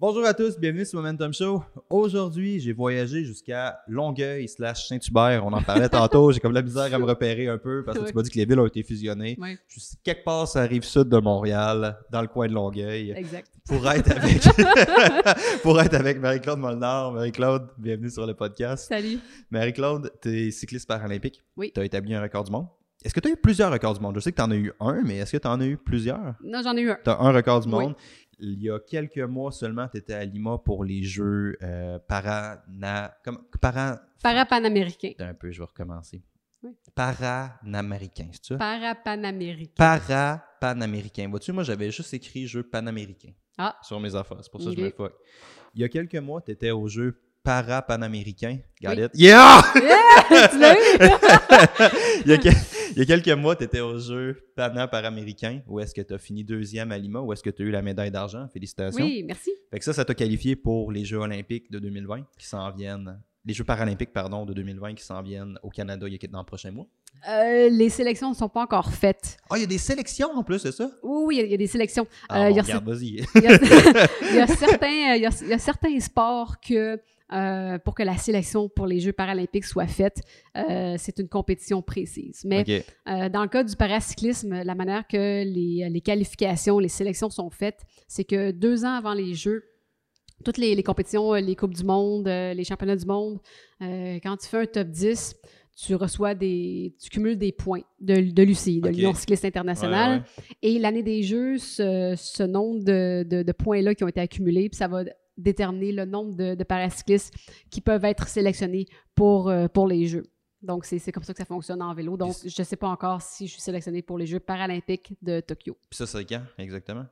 Bonjour à tous, bienvenue sur Momentum Show. Aujourd'hui, j'ai voyagé jusqu'à Longueuil slash Saint-Hubert. On en parlait tantôt. J'ai comme la misère à me repérer un peu parce que tu m'as dit que les villes ont été fusionnées. Ouais. Je suis quelque part sur la rive sud de Montréal, dans le coin de Longueuil, Exact. pour être avec, pour être avec Marie-Claude Molnar. Marie-Claude, bienvenue sur le podcast. Salut. Marie-Claude, tu es cycliste paralympique. Oui. Tu as établi un record du monde. Est-ce que tu as eu plusieurs records du monde? Je sais que tu en as eu un, mais est-ce que tu en as eu plusieurs? Non, j'en ai eu un. Tu as un record du Oui. Il y a quelques mois seulement, tu étais à Lima pour les Jeux euh, parana... Comme, para... Parapanaméricain. Attends un peu, je vais recommencer. Oui. Paranaméricain, c'est ça? Parapanaméricain. Para-panaméricain. Vois-tu, moi, j'avais juste écrit Jeux panaméricains Ah. sur mes affaires. C'est pour ça que je me fuck. Il y a quelques mois, tu étais au Jeu para-panaméricain. Got Oui. it? Yeah! tu l'as eu? il, y a que- il y a quelques mois, tu étais au jeu Pana Paraméricain. Où est-ce que tu as fini deuxième à Lima? Où est-ce que tu as eu la médaille d'argent? Félicitations. Oui, merci. Fait que ça, ça t'a qualifié pour les Jeux olympiques de 2020 qui s'en viennent. Les Jeux paralympiques, pardon, de 2020 qui s'en viennent au Canada il y a- dans le prochain mois. Euh, les sélections ne sont pas encore faites. Ah, il y a des sélections en plus, c'est ça? Oui, oui, il y a- il y, a des sélections. Ah, Euh, bon, il y a certains sports que euh, pour que la sélection pour les Jeux paralympiques soit faite, euh, c'est une compétition précise. Mais. Euh, dans le cas du paracyclisme, la manière que les, les qualifications, les sélections sont faites, c'est que deux ans avant les Jeux, toutes les, les compétitions, les Coupes du Monde, les Championnats du Monde, quand tu fais un top 10, tu reçois des. tu cumules des points de, de l'UCI, de l'Union cycliste internationale. Ouais, ouais. Et l'année des Jeux, ce, ce nombre de, de- de points-là qui ont été accumulés, puis ça va déterminer le nombre de, de paracyclistes qui peuvent être sélectionnés pour, euh, pour les Jeux. Donc, c'est comme ça que ça fonctionne en vélo. Donc, je ne sais pas encore si je suis sélectionnée pour les Jeux paralympiques de Tokyo. Puis ça, c'est quand exactement?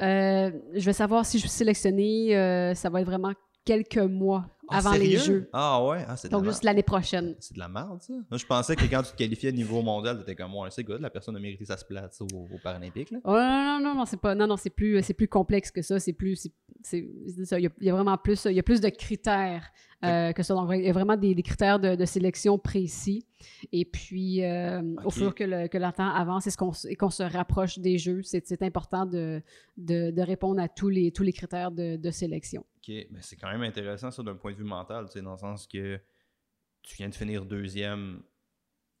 Euh, je vais savoir si je suis sélectionnée. euh, ça va être vraiment quelques mois Ah, avant les? Jeux. Ah ouais? Ah, c'est de la Donc, merde. juste l'année prochaine. C'est de la merde, ça. Moi, je pensais que quand tu te qualifiais au niveau mondial, t'étais comme, ouais, c'est good, la personne a mérité sa place aux, aux Paralympiques. Là. Oh, non, non, non, non, c'est pas. Non, non, c'est plus, c'est plus complexe que ça. C'est plus. c'est- ça. Il y, a, il y a vraiment plus. Il y a plus de critères euh, que ça. Donc, il y a vraiment des, des critères de, de sélection précis. Et puis, euh, au fur que le, que le temps avance et ce qu'on s- et qu'on se rapproche des jeux, c'est c'est important de, de, de répondre à tous les, tous les critères de, de sélection. Ok, mais c'est quand même intéressant ça d'un point de vue mental, dans le sens que tu viens de finir deuxième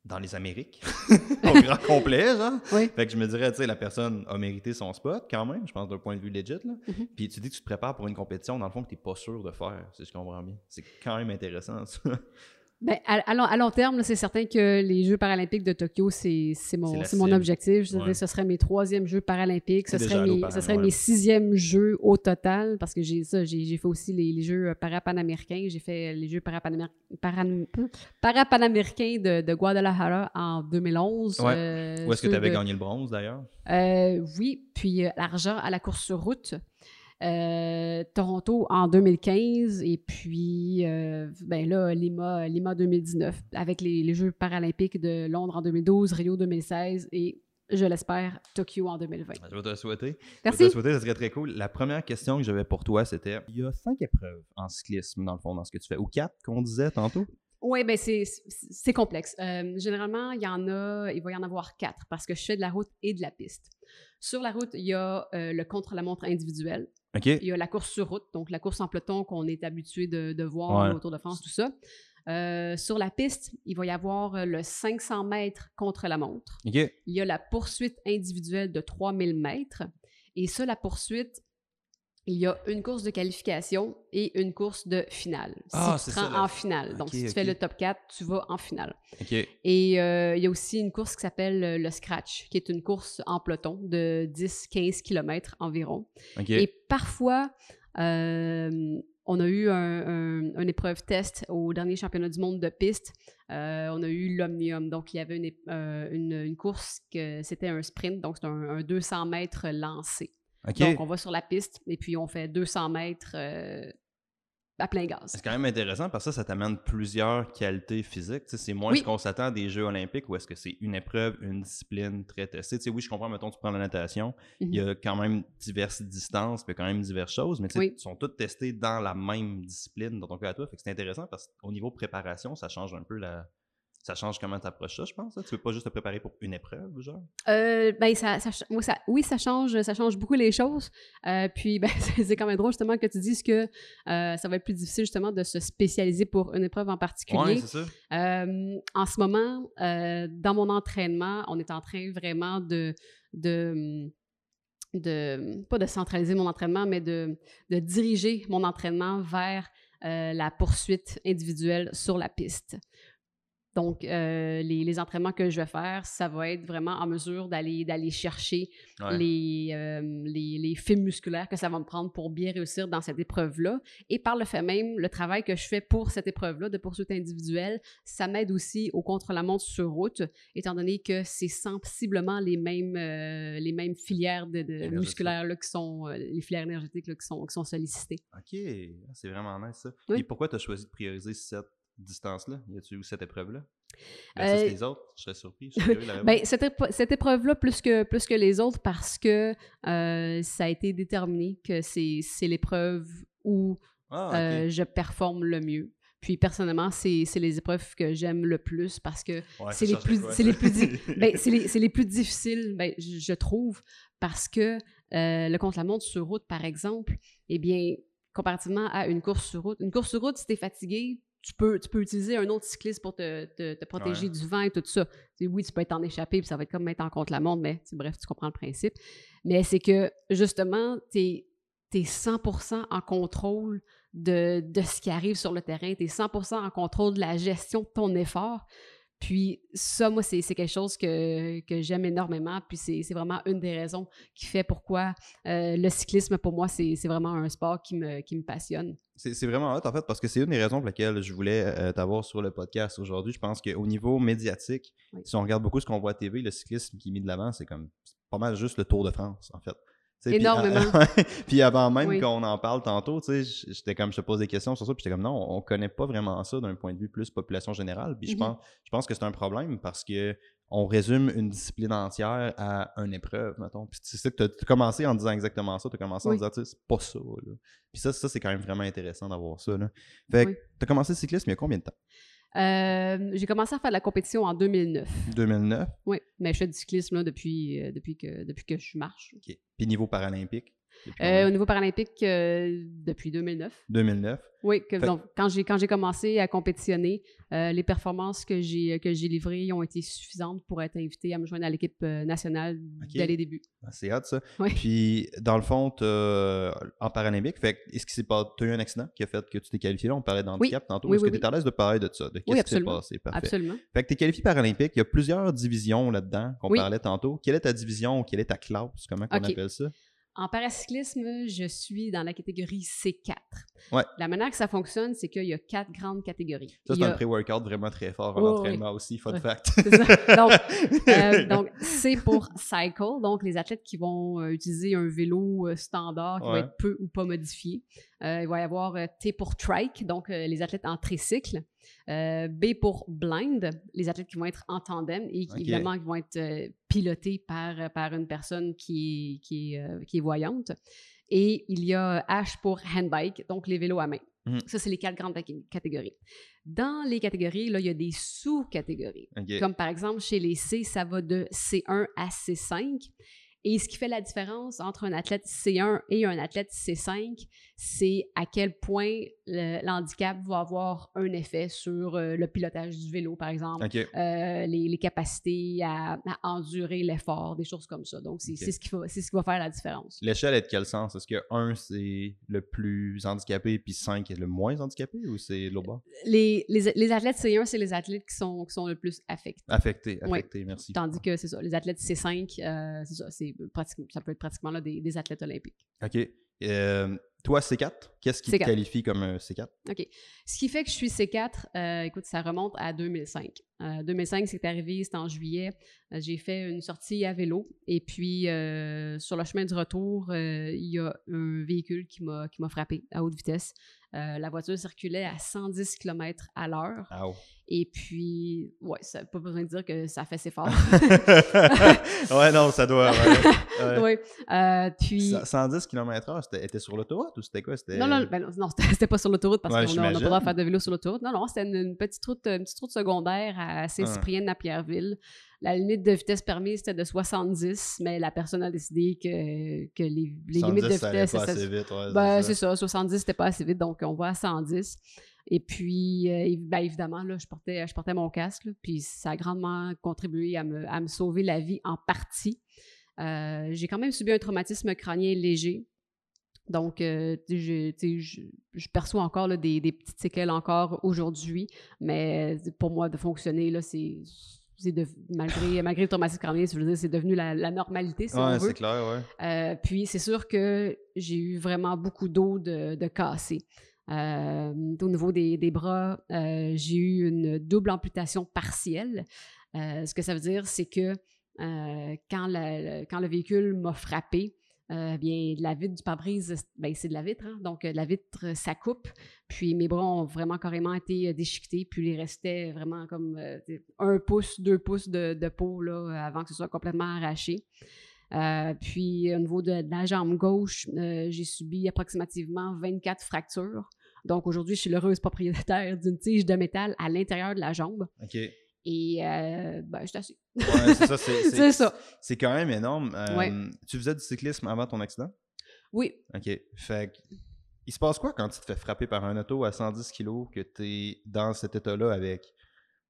dans les Amériques, au grand complet, genre. Oui. Fait que je me dirais, tu sais, la personne a mérité son spot quand même, je pense d'un point de vue legit, là. Mhm. Puis tu dis que tu te prépares pour une compétition, dans le fond, que tu pas sûr de faire, si je comprends bien. C'est quand même intéressant, ça. Ben, à, à long, à long terme, c'est certain que les Jeux paralympiques de Tokyo, c'est mon, objectif. Je ce serait mes troisièmes Jeux paralympiques. Ce serait, mes, Paran, ce serait ouais. mes sixièmes Jeux au total, parce que j'ai ça, j'ai j'ai fait aussi les, les Jeux euh, parapanaméricains. J'ai fait les Jeux parapanaméricains de, de Guadalajara en 2011. Ouais. euh, Où est-ce que tu avais de- gagné le bronze, d'ailleurs? euh, oui, puis euh, l'argent à la course sur route. Euh, Toronto en 2015 et puis euh, ben là Lima, Lima 2019 avec les, les Jeux paralympiques de Londres en 2012, Rio 2016 et je l'espère Tokyo en 2020. Je vais te le souhaiter. Je vais te Merci. le souhaiter, ça serait très cool. La première question que j'avais pour toi, c'était il y a cinq épreuves en cyclisme, dans le fond, dans ce que tu fais. Ou quatre, qu'on disait tantôt? Oui, ben c'est c'est complexe. Euh, généralement, il y en a, il va y en avoir quatre parce que je fais de la route et de la piste. Sur la route, il y a euh, le contre-la-montre individuel. Il y a la course sur route, donc la course en peloton qu'on est habitué de, de voir Ouais. autour de France, tout ça. Euh, sur la piste, il va y avoir le 500 mètres contre la montre. Il y a la poursuite individuelle de 3000 mètres. Et ça, la poursuite, il y a une course de qualification et une course de finale. Si Ah, tu c'est te rends ça, la- en finale. Donc, si tu fais le top 4, tu vas en finale. Et euh, il y a aussi une course qui s'appelle euh, le Scratch, qui est une course en peloton de 10-15 km environ. Et parfois, euh, on a eu un, un- une épreuve test au dernier championnat du monde de piste. Euh, on a eu l'Omnium. Donc, il y avait une, ép- une, une course que c'était un sprint, donc c'est un, un 200 mètres lancé. Donc, on va sur la piste et puis on fait 200 mètres euh, à plein gaz. C'est quand même intéressant parce que ça, ça t'amène plusieurs qualités physiques. C'est moins Oui. ce qu'on s'attend des Jeux olympiques où est-ce que c'est une épreuve, une discipline très testée. Tu sais, oui, je comprends, mettons, tu prends la natation, il y a quand même diverses distances, puis quand même diverses choses, mais Oui. ils sont toutes testées dans la même discipline dans ton cas à toi. Fait que c'est intéressant parce qu'au niveau préparation, ça change un peu la, Ça change comment tu approches ça, je pense. Hein? Tu veux pas juste te préparer pour une épreuve, genre? Euh, ben, ça, ça, oui, ça change, ça change beaucoup les choses. Euh, puis, ben, c'est quand même drôle, justement, que tu dises que euh, ça va être plus difficile, justement, de se spécialiser pour une épreuve en particulier. Oui, c'est ça. en ce moment, dans mon entraînement, on est en train vraiment de, de de, pas de centraliser mon entraînement, mais de, de diriger mon entraînement vers la poursuite individuelle sur la piste. Donc, euh, les, entraînements que je vais faire, ça va être vraiment en mesure d'aller, d'aller chercher les, euh, les, les, fils musculaires que ça va me prendre pour bien réussir dans cette épreuve-là. Et par le fait même, le travail que je fais pour cette épreuve-là de poursuite individuelle, ça m'aide aussi au contre-la-montre sur route, étant donné que c'est sensiblement les mêmes, euh, les mêmes filières de, musculaires là, qui sont, les filières énergétiques là, qui, sont, qui sont sollicitées. OK, c'est vraiment nice ça. Et pourquoi tu as choisi de prioriser cette distance-là? Y a-tu cette épreuve-là? Versus euh, les autres, je serais surpris. ben, cette, épreuve-là, plus que, plus que les autres, parce que euh, ça a été déterminé que c'est l'épreuve où ah, euh, je performe le mieux. Puis personnellement, c'est les épreuves que j'aime le plus parce que c'est les, plus, les, plus ben, les, les plus difficiles, ben, je trouve, parce que le contre-la-montre sur route, par exemple, eh bien, comparativement à une course sur route, une course sur route, si tu es fatigué, tu peux, tu peux utiliser un autre cycliste pour te, te, protéger du vent et tout ça. oui, tu peux être en échappé, puis ça va être comme mettre en contre la montre, mais bref, tu comprends le principe. Mais c'est que, justement, tu es, 100% en contrôle de, de, ce qui arrive sur le terrain, tu es 100% en contrôle de la gestion de ton effort. Puis ça, moi, c'est quelque chose que, que j'aime énormément. Puis c'est vraiment une des raisons qui fait pourquoi euh, le cyclisme, pour moi, c'est vraiment un sport qui me, qui me passionne. C'est vraiment hot, en fait, parce que c'est une des raisons pour lesquelles je voulais euh, t'avoir sur le podcast aujourd'hui. Je pense qu'au niveau médiatique, si on regarde beaucoup ce qu'on voit à TV, le cyclisme qui est mis de l'avant, c'est comme pas mal juste le Tour de France, en fait. Énormément. Puis, avant même qu'on en parle tantôt, tu sais, j'étais comme, je te pose des questions sur ça, puis j'étais comme, non, on, connaît pas vraiment ça d'un point de vue plus population générale. Puis je, mm-hmm. pense, je pense que c'est un problème parce que on résume une discipline entière à une épreuve, mettons. Puis tu sais que tu as commencé en disant exactement ça, tu as commencé en disant, c'est pas ça. Puis ça, ça c'est quand même vraiment intéressant d'avoir ça. Là. Fait que tu as commencé le cyclisme il y a combien de temps? Euh, j'ai commencé à faire de la compétition en 2009. 2009? Oui, mais je fais du cyclisme là, depuis, euh, depuis, que, depuis que je marche. OK. Puis niveau paralympique? Euh, au niveau paralympique, euh, depuis 2009. 2009. Oui, donc quand j'ai quand j'ai commencé à compétitionner, euh, les performances que j'ai que j'ai livrées ont été suffisantes pour être invité à me joindre à l'équipe nationale dès les débuts. Ah, c'est hâte ça. Puis dans le fond, en paralympique, fait est-ce que c'est pas tu as eu un accident qui a fait que tu t'es qualifié? Là, on parlait d'handicap tantôt. est-ce que tu es à l'aise de parler de ça, de qu'est-ce qui s'est passé? Parfait. Absolument. Fait que tu es qualifié paralympique, il y a plusieurs divisions là-dedans qu'on parlait tantôt. Quelle est ta division, quelle est ta classe, comment on appelle ça? En paracyclisme, je suis dans la catégorie C4. Ouais. La manière que ça fonctionne, c'est qu'il y a quatre grandes catégories. Ça, c'est un pré-workout vraiment très fort en entraînement aussi, fun fact. Donc, euh, donc c'est pour cycle, donc les athlètes qui vont euh, utiliser un vélo euh, standard qui va être peu ou pas modifié. il va y avoir T pour trike, donc les athlètes en tricycle. Euh, B pour blind, les athlètes qui vont être en tandem et qui, évidemment qui vont être euh, pilotés par, par une personne qui, qui, euh, qui est voyante. Et il y a H pour handbike, donc les vélos à main. Mhm. Ça, c'est les quatre grandes catégories. Dans les catégories, là, il y a des sous-catégories. Comme par exemple, chez les C, ça va de C1 à C5. Et ce qui fait la différence entre un athlète C1 et un athlète C5, c'est à quel point l'handicap va avoir un effet sur euh, le pilotage du vélo, par exemple, euh, les, capacités à, endurer l'effort, des choses comme ça. Donc, c'est ce, qui va, ce qui va faire la différence. L'échelle est de quel sens? Est-ce que 1, c'est le plus handicapé, puis 5 est le moins handicapé, ou c'est l'autre bas? Les, les, athlètes C1, c'est les athlètes qui sont, qui sont le plus affectés. Affectés, affectés, merci. Tandis que c'est ça, les athlètes C5, euh, c'est ça, ça peut être pratiquement là, des, des athlètes olympiques. OK. Euh, toi, C4, qu'est-ce qui te qualifie comme un C4? OK. Ce qui fait que je suis C4, euh, écoute, ça remonte à 2005. 2005, c'est arrivé, c'était en juillet. Euh, j'ai fait une sortie à vélo et puis sur le chemin du retour, il y a un véhicule qui m'a frappé à haute vitesse. la voiture circulait à 110 km à l'heure. Et puis, ouais, ça pas besoin de dire que ça fait ses fort. ouais, non, ça doit. oui. puis... 110 km/h, c'était sur l'autoroute ou c'était quoi? Non, non, ben non, c'était pas sur l'autoroute parce qu'on n'a pas le droit de faire de vélo sur l'autoroute. Non, non, c'était une, petite route, une petite route secondaire à Saint-Cyprien à Pierreville. La limite de vitesse permise, c'était de 70, mais la personne a décidé que, que les, les limites de vitesse. Ça pas assez vite, ben, c'est ça. 70, c'était pas assez vite, donc on va à 110. Et puis, euh, ben, évidemment, là, je, portais, je portais mon casque, puis ça a grandement contribué à me, à me sauver la vie en partie. Euh, j'ai quand même subi un traumatisme crânien léger. Donc, euh, je, je, perçois encore des, des, petites séquelles encore aujourd'hui, mais pour moi, de fonctionner, là, c'est malgré, malgré le traumatisme crânien, c'est devenu la, normalité, si ouais, c'est clair, ouais. Euh, puis c'est sûr que j'ai eu vraiment beaucoup d'eau de, de cassé. Euh, au niveau des, des bras, euh, j'ai eu une double amputation partielle. ce que ça veut dire, c'est que quand, quand le véhicule m'a frappé, euh, bien, la vitre du pare-brise, ben, c'est de la vitre, hein? donc euh, la vitre, ça coupe. Puis mes bras ont vraiment carrément été euh, déchiquetés, puis il restait vraiment comme un pouce, deux pouces de, peau là, avant que ce soit complètement arraché. puis au niveau de, la jambe gauche, j'ai subi approximativement 24 fractures. Donc aujourd'hui, je suis l'heureuse propriétaire d'une tige de métal à l'intérieur de la jambe. OK. Et euh, ben, je Ouais, c'est ça. C'est ça. C'est quand même énorme. Euh, tu faisais du cyclisme avant ton accident? Oui. OK. Fait il se passe quoi quand tu te fais frapper par un auto à 110 kg, que tu es dans cet état-là avec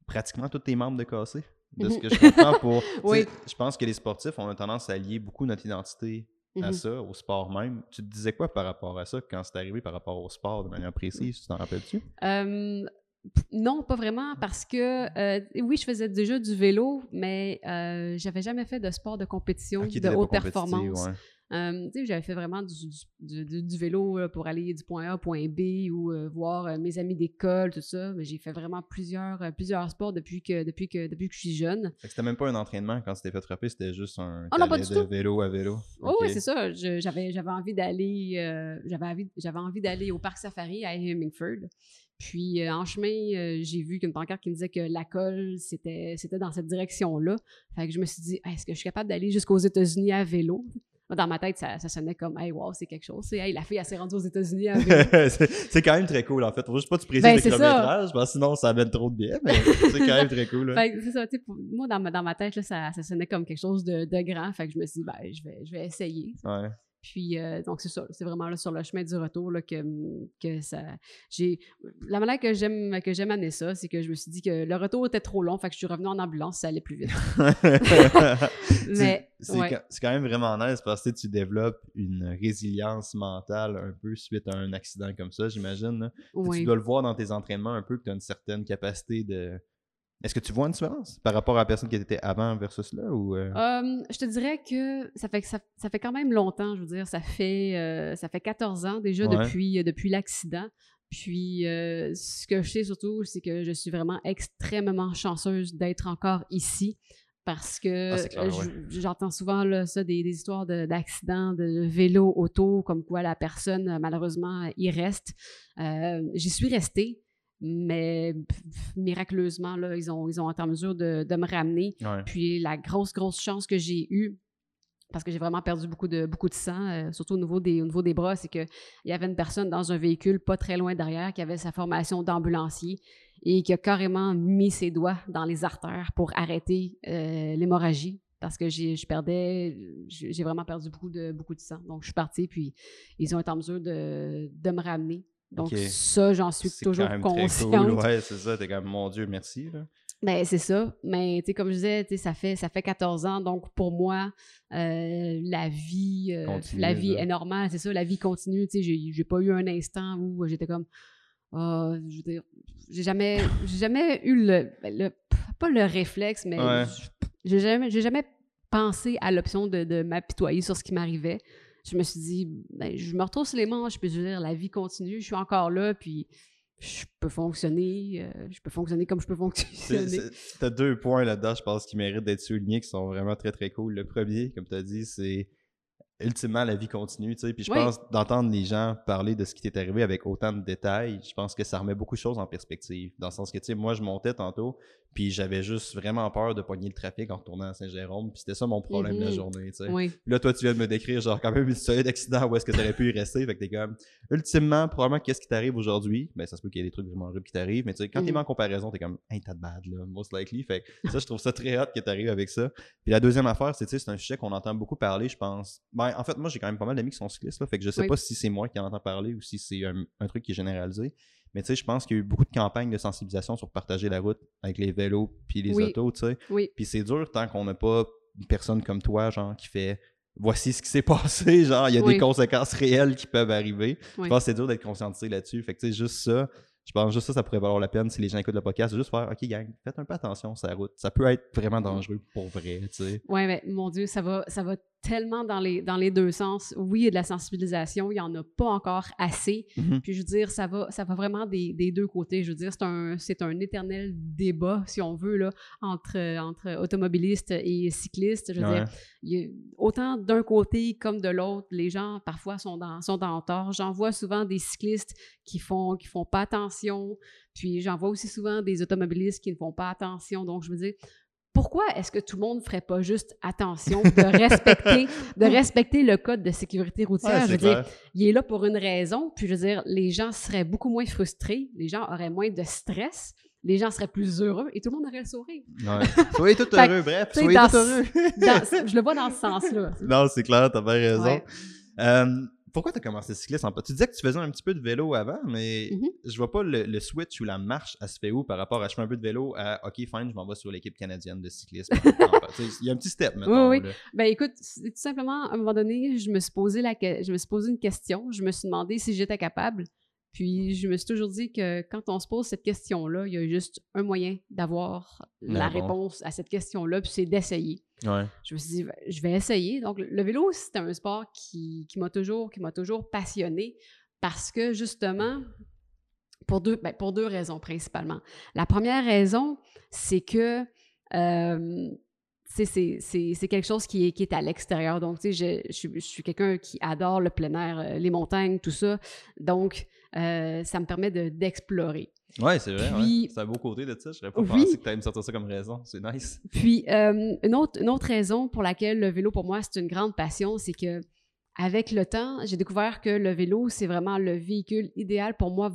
pratiquement tous tes membres de cassés? De ce que je comprends pour. oui. Je pense que les sportifs, on a tendance à lier beaucoup notre identité à mhm. ça, au sport même. Tu te disais quoi par rapport à ça quand c'est arrivé par rapport au sport de manière précise? Tu t'en rappelles-tu? Euh, non, pas vraiment, parce que euh, oui, je faisais déjà du vélo, mais euh, j'avais jamais fait de sport de compétition de haute performance. Euh, j'avais fait vraiment du, vélo pour aller du point A au point B ou voir mes amis d'école, tout ça. Mais j'ai fait vraiment plusieurs, plusieurs sports depuis que, depuis, que, depuis que je suis jeune. C'était même pas un entraînement quand c'était fait frapper, c'était juste un oh, de vélo à vélo. Oh, oui, c'est ça. J'avais envie d'aller j'avais envie, envie d'aller au parc safari à Hemingford. Puis euh, en chemin, euh, j'ai vu qu'une pancarte qui me disait que la colle, c'était, c'était dans cette direction-là. Fait que je me suis dit, est-ce que je suis capable d'aller jusqu'aux États-Unis à vélo? Dans ma tête, ça, ça sonnait comme, hey, wow, c'est quelque chose. Hey, la fille, elle s'est rendue aux États-Unis à vélo. c'est quand même très cool, en fait. Faut juste pas te préciser ben, le kilométrage, parce que sinon, ça amène trop de bien, mais c'est quand même très cool. Fait c'est ça, tu sais, moi, dans ma, dans ma tête, là, ça, ça sonnait comme quelque chose de, de, grand. Fait que je me suis dit, ben, je vais, je vais essayer. Ouais. Puis, euh, donc, c'est ça. C'est vraiment là, sur le chemin du retour là, que, que ça. J'ai. La manière que j'aime, que j'aime amener ça, c'est que je me suis dit que le retour était trop long, fait que je suis revenu en ambulance, ça allait plus vite. Mais. C'est, quand, même vraiment nice parce que tu développes une résilience mentale un peu suite à un accident comme ça, j'imagine. Tu dois le voir dans tes entraînements un peu que tu as une certaine capacité de est-ce que tu vois une différence par rapport à la personne qui était avant versus là ou euh? je te dirais que ça fait ça, ça, fait quand même longtemps, je veux dire, ça fait euh, ça fait 14 ans déjà depuis euh, depuis l'accident. Puis ce que je sais surtout, c'est que je suis vraiment extrêmement chanceuse d'être encore ici parce que ah, j'entends souvent ça des, histoires d'accidents de, vélo, auto, comme quoi la personne malheureusement y reste. J'y suis restée mais miraculeusement, là, ils ont, ils ont été en mesure de, de me ramener. Puis la grosse, grosse chance que j'ai eue, parce que j'ai vraiment perdu beaucoup de, beaucoup de sang, euh, surtout au niveau des, au niveau des bras, c'est qu'il y avait une personne dans un véhicule pas très loin derrière qui avait sa formation d'ambulancier et qui a carrément mis ses doigts dans les artères pour arrêter euh, l'hémorragie parce que je perdais, j'ai vraiment perdu beaucoup de, beaucoup de sang. Donc, je suis partie, puis ils ont été en mesure de, de me ramener. Donc, ça, j'en suis toujours consciente. Cool. Ouais, c'est ça. T'es comme, mon Dieu, merci. Là. Ben, c'est ça. Mais, tu sais, comme je disais, ça fait, ça fait 14 ans. Donc, pour moi, euh, la vie, euh, la vie est normale. C'est ça, la vie continue. Tu sais, j'ai pas eu un instant où j'étais comme, oh, je veux dire, j'ai jamais, jamais eu le, le, pas le réflexe, mais j'ai jamais, jamais pensé à l'option de, de m'apitoyer sur ce qui m'arrivait je me suis dit, ben, je me retrouve sur les manches, puis je veux dire, la vie continue, je suis encore là, puis je peux fonctionner, euh, je peux fonctionner comme je peux fonctionner. Tu as deux points là-dedans, je pense, qui méritent d'être soulignés, qui sont vraiment très, très cool. Le premier, comme tu as dit, c'est ultimement, la vie continue, tu sais. Puis je pense d'entendre les gens parler de ce qui t'est arrivé avec autant de détails, je pense que ça remet beaucoup de choses en perspective. Dans le sens que, tu sais, moi, je montais tantôt, Puis j'avais juste vraiment peur de pogner le trafic en retournant à Saint-Jérôme. Puis c'était ça mon problème de la Mhm. journée, tu sais. Oui. Là, toi, tu viens de me décrire, genre, quand même une série d'accidents où est-ce que tu aurais pu y rester. Fait que t'es comme, ultimement, probablement, qu'est-ce qui t'arrive aujourd'hui? Ben, ça se peut qu'il y ait des trucs vraiment horribles qui t'arrivent, mais tu sais, quand t'es Mhm. mis en comparaison, t'es comme, hey, t'as de bad, là, most likely. Fait que ça, je trouve ça très hot que t'arrives avec ça. Puis la deuxième affaire, c'est, tu sais, c'est un sujet qu'on entend beaucoup parler, je pense. Ben, en fait, moi, j'ai quand même pas mal d'amis qui sont cyclistes, là. Fait que je sais Oui. pas si c'est moi qui en entends parler ou si c'est un, un truc qui est généralisé. Mais tu sais, je pense qu'il y a eu beaucoup de campagnes de sensibilisation sur partager la route avec les vélos puis les Oui. autos, tu sais. Oui. Puis c'est dur tant qu'on n'a pas une personne comme toi, genre, qui fait voici ce qui s'est passé, genre, il y a Oui. des conséquences réelles qui peuvent arriver. Je pense que c'est dur d'être conscientisé là-dessus. Fait que, tu sais, juste ça, je pense juste ça, ça pourrait valoir la peine si les gens écoutent le podcast, juste faire, OK, gang, faites un peu attention sur la route. Ça peut être vraiment dangereux pour vrai, tu sais. Ouais, mais mon Dieu, ça va, ça va tellement dans les, dans les deux sens. Oui, il y a de la sensibilisation, il n'y en a pas encore assez. Mhm. Puis je veux dire, ça va, ça va vraiment des, des deux côtés. Je veux dire, c'est un, c'est un éternel débat, si on veut, là, entre, entre automobilistes et cyclistes. Je veux Ouais. dire, il y a- autant d'un côté comme de l'autre, les gens parfois sont dans, sont dans tort. J'en vois souvent des cyclistes qui font, qui font pas attention. Puis j'en vois aussi souvent des automobilistes qui ne font pas attention. Donc, je veux dire, pourquoi est-ce que tout le monde ne ferait pas juste attention de respecter, de respecter le code de sécurité routière? Ouais, je veux dire, il est là pour une raison. Puis, je veux dire, les gens seraient beaucoup moins frustrés, les gens auraient moins de stress, les gens seraient plus heureux et tout le monde aurait le sourire. Ouais. Soyez tout heureux, bref, soyez tout heureux. Dans- je le vois dans ce sens-là. non, c'est clair, t'as bien raison. Ouais. Euh, pourquoi t'as commencé cycliste en Tu disais que tu faisais un petit peu de vélo avant, mais Mhm. je vois pas le, le switch ou la marche, elle se fait où par rapport à je fais un peu de vélo à OK, fine, je m'en vais sur l'équipe canadienne de cyclisme. Tu Il y a un petit step maintenant. Oui, là. Ben écoute, c'est tout simplement, à un moment donné, je me suis posé, la, que- je me suis posé une question. Je me suis demandé si j'étais capable. Puis je me suis toujours dit que quand on se pose cette question-là, il y a juste un moyen d'avoir la réponse. à cette question-là, puis c'est d'essayer. Ouais. Je me suis dit, ben, je vais essayer. Donc, le vélo, c'est un sport qui, qui m'a toujours, qui toujours passionné parce que justement, pour deux, ben, pour deux raisons principalement. La première raison, c'est que euh, c'est- quelque chose qui est, qui est à l'extérieur. Donc, tu sais, je, je suis- je suis quelqu'un qui adore le plein air, euh, les montagnes, tout ça. Donc, euh, ça me permet de- d'explorer. Ouais, c'est vrai. Puis- ouais. C'est un beau côté de ça. Je pas Oui. pensé que tu allais me sortir ça comme raison. C'est nice. Puis, euh, une, autre, une autre raison pour laquelle le vélo, pour moi, c'est une grande passion, c'est que avec le temps, j'ai découvert que le vélo, c'est vraiment le véhicule idéal pour moi,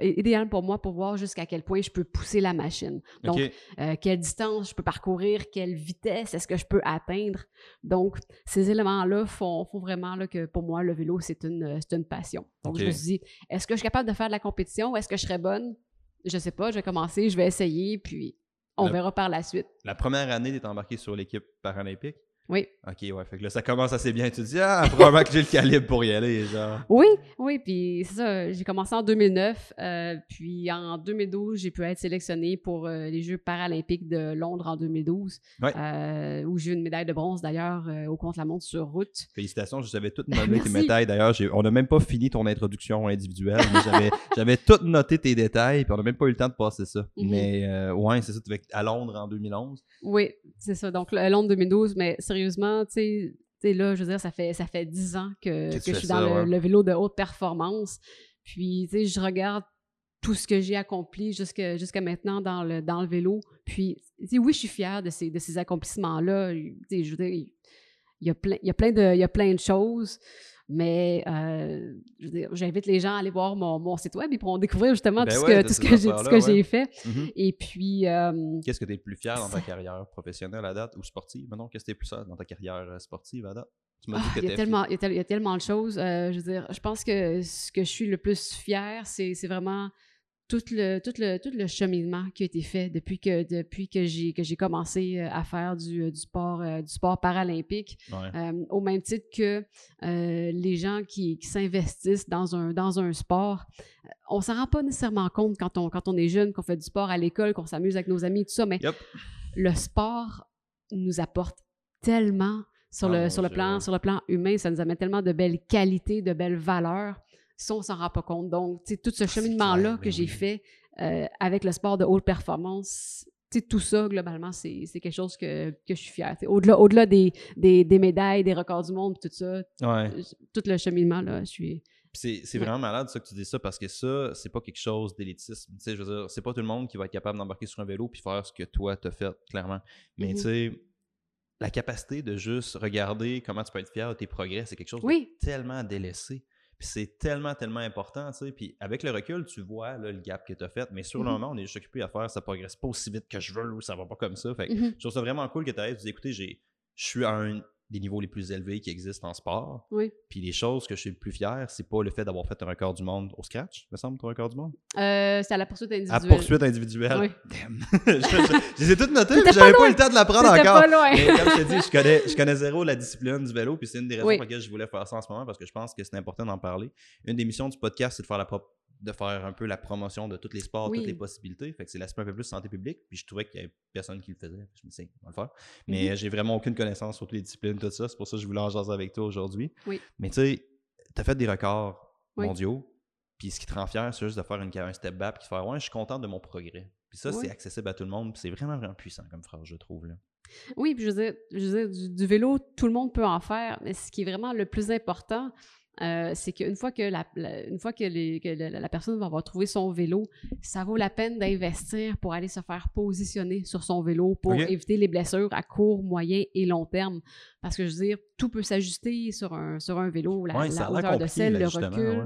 idéal pour moi pour voir jusqu'à quel point je peux pousser la machine. Donc, euh, quelle distance je peux parcourir, quelle vitesse est-ce que je peux atteindre. Donc, ces éléments-là font, font vraiment là, que pour moi, le vélo, c'est une, une passion. Donc, je me suis dit, est-ce que je suis capable de faire de la compétition? Est-ce que je serais bonne? Je sais pas, je vais commencer, je vais essayer, puis on verra par la suite. La première année, tu es embarqué sur l'équipe paralympique? Oui. OK, ouais. Fait que là, ça commence assez bien. Tu te dis, ah, probablement que j'ai le calibre pour y aller. Genre. Oui, oui, puis c'est ça, j'ai commencé en 2009, euh, puis en 2012, j'ai pu être sélectionnée pour euh, les Jeux paralympiques de Londres en 2012, Ouais. euh, où j'ai eu une médaille de bronze d'ailleurs au contre-la-montre sur route. Félicitations, je savais tout noter tes médailles. D'ailleurs, on n'a même pas fini ton introduction individuelle, mais j'avais, tout noté tes détails, puis on n'a même pas eu le temps de passer ça. Mhm. Mais ouais, c'est ça, à Londres en 2011. Oui, c'est ça, donc Londres 2012, mais sérieusement, tu sais, là, je veux dire, ça fait, ça fait 10 ans que, Que que tu je suis ça, dans le, ouais. le vélo de haute performance, puis, tu sais, je regarde tout ce que j'ai accompli jusqu'à maintenant dans le, dans le vélo. Puis, oui, je suis fière de ces, de ces accomplissements-là. Tu sais, je veux dire, il y a plein, il y a plein, de, il y a plein de choses, mais euh, j'invite les gens à aller voir mon, mon site web. Ils pourront découvrir justement Ben tout ouais, que, tout ce que j'ai tout ce affaires-là, que j'ai fait. Mhm. Et puis, euh, Qu'est-ce que tu es le plus fier dans ta carrière professionnelle à date ou sportive? Mais non, qu'est-ce que tu es plus fier dans ta carrière euh, sportive à date? Ah, que il, y a tellement, il, y a tellement de choses. Euh, je veux dire, je pense que ce que je suis le plus fière, c'est c'est vraiment tout le, tout, le, tout le cheminement qui a été fait depuis que, depuis que j'ai que j'ai commencé euh, à faire du, euh, du, sport, euh, du sport paralympique. Ouais. Euh, au même titre que euh, les gens qui, qui s'investissent dans un, dans un sport, on s'en rend pas nécessairement compte quand on, quand on est jeune, qu'on fait du sport à l'école, qu'on s'amuse avec nos amis, tout ça, mais Yep. le sport nous apporte tellement sur, Ah, le, sur, le plan, sur le plan humain, ça nous amène tellement de belles qualités, de belles valeurs. Ça, on s'en rend pas compte. Donc, tu sais, tout ce Ah, cheminement-là que j'ai oui. fait euh, avec le sport de haute performance, tu sais, tout ça, globalement, c'est quelque chose que, que je suis fière. Au-delà au-delà des, des, des médailles, des records du monde, tout ça, Ouais. tout le cheminement, là, je suis, c'est vraiment malade ça que tu dis ça parce que ça, c'est pas quelque chose sais, je veux dire, c'est pas tout le monde qui va être capable d'embarquer sur un vélo puis faire ce que toi t'as fait, clairement. Mais tu mm-hmm. sais, la capacité de juste regarder comment tu peux être fier de tes progrès, c'est quelque chose de tellement délaissé. Puis c'est tellement, tellement important, tu sais. Puis avec le recul, tu vois le gap que tu as fait. Mais sur le mm-hmm. moment, on est juste occupé à faire, ça progresse pas aussi vite que je veux ou ça va pas comme ça. Fait mm-hmm. je trouve ça vraiment cool que tu aies dit, écoutez, je suis à un, des niveaux les plus élevés qui existent en sport. Oui. Puis les choses que je suis le plus fier, c'est pas le fait d'avoir fait un record du monde au scratch, me semble, ton record du monde? Euh, c'est à la poursuite individuelle. À poursuite individuelle. Oui. je, les ai toutes notées, mais j'avais pas eu le temps de l'apprendre encore. Pas loin. mais comme je te dis, je connais, je connais zéro la discipline du vélo, puis c'est une des raisons pour lesquelles je voulais faire ça en ce moment, parce que je pense que c'est important d'en parler. Une des missions du podcast, c'est de faire la propre de faire un peu la promotion de tous les sports, toutes les possibilités. Fait que c'est l'aspect un peu plus santé publique. Puis je trouvais qu'il n'y avait personne qui le faisait. Je me dit, on va le faire. Mais mm-hmm. j'ai vraiment aucune connaissance sur toutes les disciplines, tout ça. C'est pour ça que je voulais en jaser avec toi aujourd'hui. Oui. Mais tu sais, tu as fait des records mondiaux. Puis ce qui te rend fier, c'est juste de faire une, un step back puis de faire Ouais, je suis content de mon progrès. Puis ça, c'est accessible à tout le monde. Puis c'est vraiment, vraiment puissant comme phrase, je trouve. Là. Oui, puis je veux dire, je du, du, vélo, tout le monde peut en faire. Mais ce qui est vraiment le plus important, euh, c'est qu'une fois que, la, une fois que, les, la, personne va avoir trouvé son vélo, ça vaut la peine d'investir pour aller se faire positionner sur son vélo pour éviter les blessures à court, moyen et long terme. Parce que je veux dire, tout peut s'ajuster sur un, sur un vélo, la, hauteur de selle, le recul.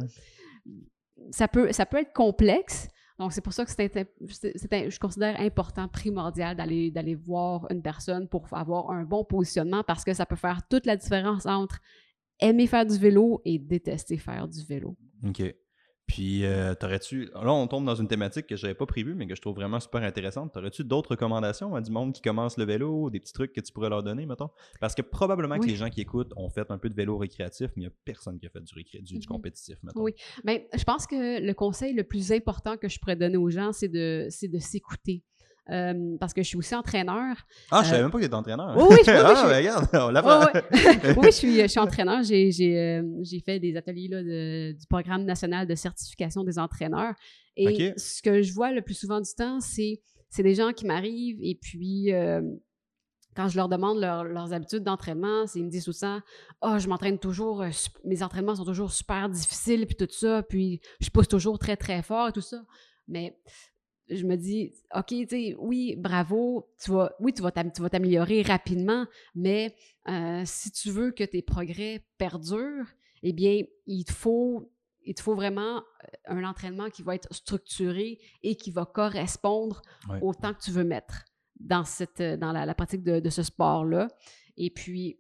Ça, peut, ça peut être complexe. Donc, c'est pour ça que c'est, je considère important, primordial d'aller, d'aller voir une personne pour avoir un bon positionnement parce que ça peut faire toute la différence entre aimer faire du vélo et détester faire du vélo. OK. Puis, euh, t'aurais-tu. Là, on tombe dans une thématique que je n'avais pas prévue, mais que je trouve vraiment super intéressante. T'aurais-tu d'autres recommandations à du monde qui commence le vélo, des petits trucs que tu pourrais leur donner, mettons? Parce que probablement que les gens qui écoutent ont fait un peu de vélo récréatif, mais il n'y a personne qui a fait du, du, du mm-hmm. compétitif, mettons. Oui. Bien, je pense que le conseil le plus important que je pourrais donner aux gens, c'est de, de s'écouter. Euh, parce que je suis aussi entraîneur. Ah, je savais euh, même pas que tu étais entraîneur. Oui, oui, je, ah, je, regarde, on l'a oui, je suis, je suis entraîneur. J'ai, j'ai, euh, j'ai fait des ateliers là, de, du programme national de certification des entraîneurs. Et ce que je vois le plus souvent du temps, c'est, c'est des gens qui m'arrivent et puis quand je leur demande leurs habitudes d'entraînement, ils me disent tout ça Ah, oh, je m'entraîne toujours, mes entraînements sont toujours super difficiles, puis tout ça, puis je pousse toujours très, très fort et tout ça. Mais je me dis, OK, tu sais, oui, bravo, tu vas, oui, tu vas t'améliorer rapidement, mais euh, si tu veux que tes progrès perdurent, eh bien, il te faut, il te faut vraiment euh, un entraînement qui va être structuré et qui va correspondre au temps que tu veux mettre dans, cette, dans la, pratique de, de ce sport-là. Et puis,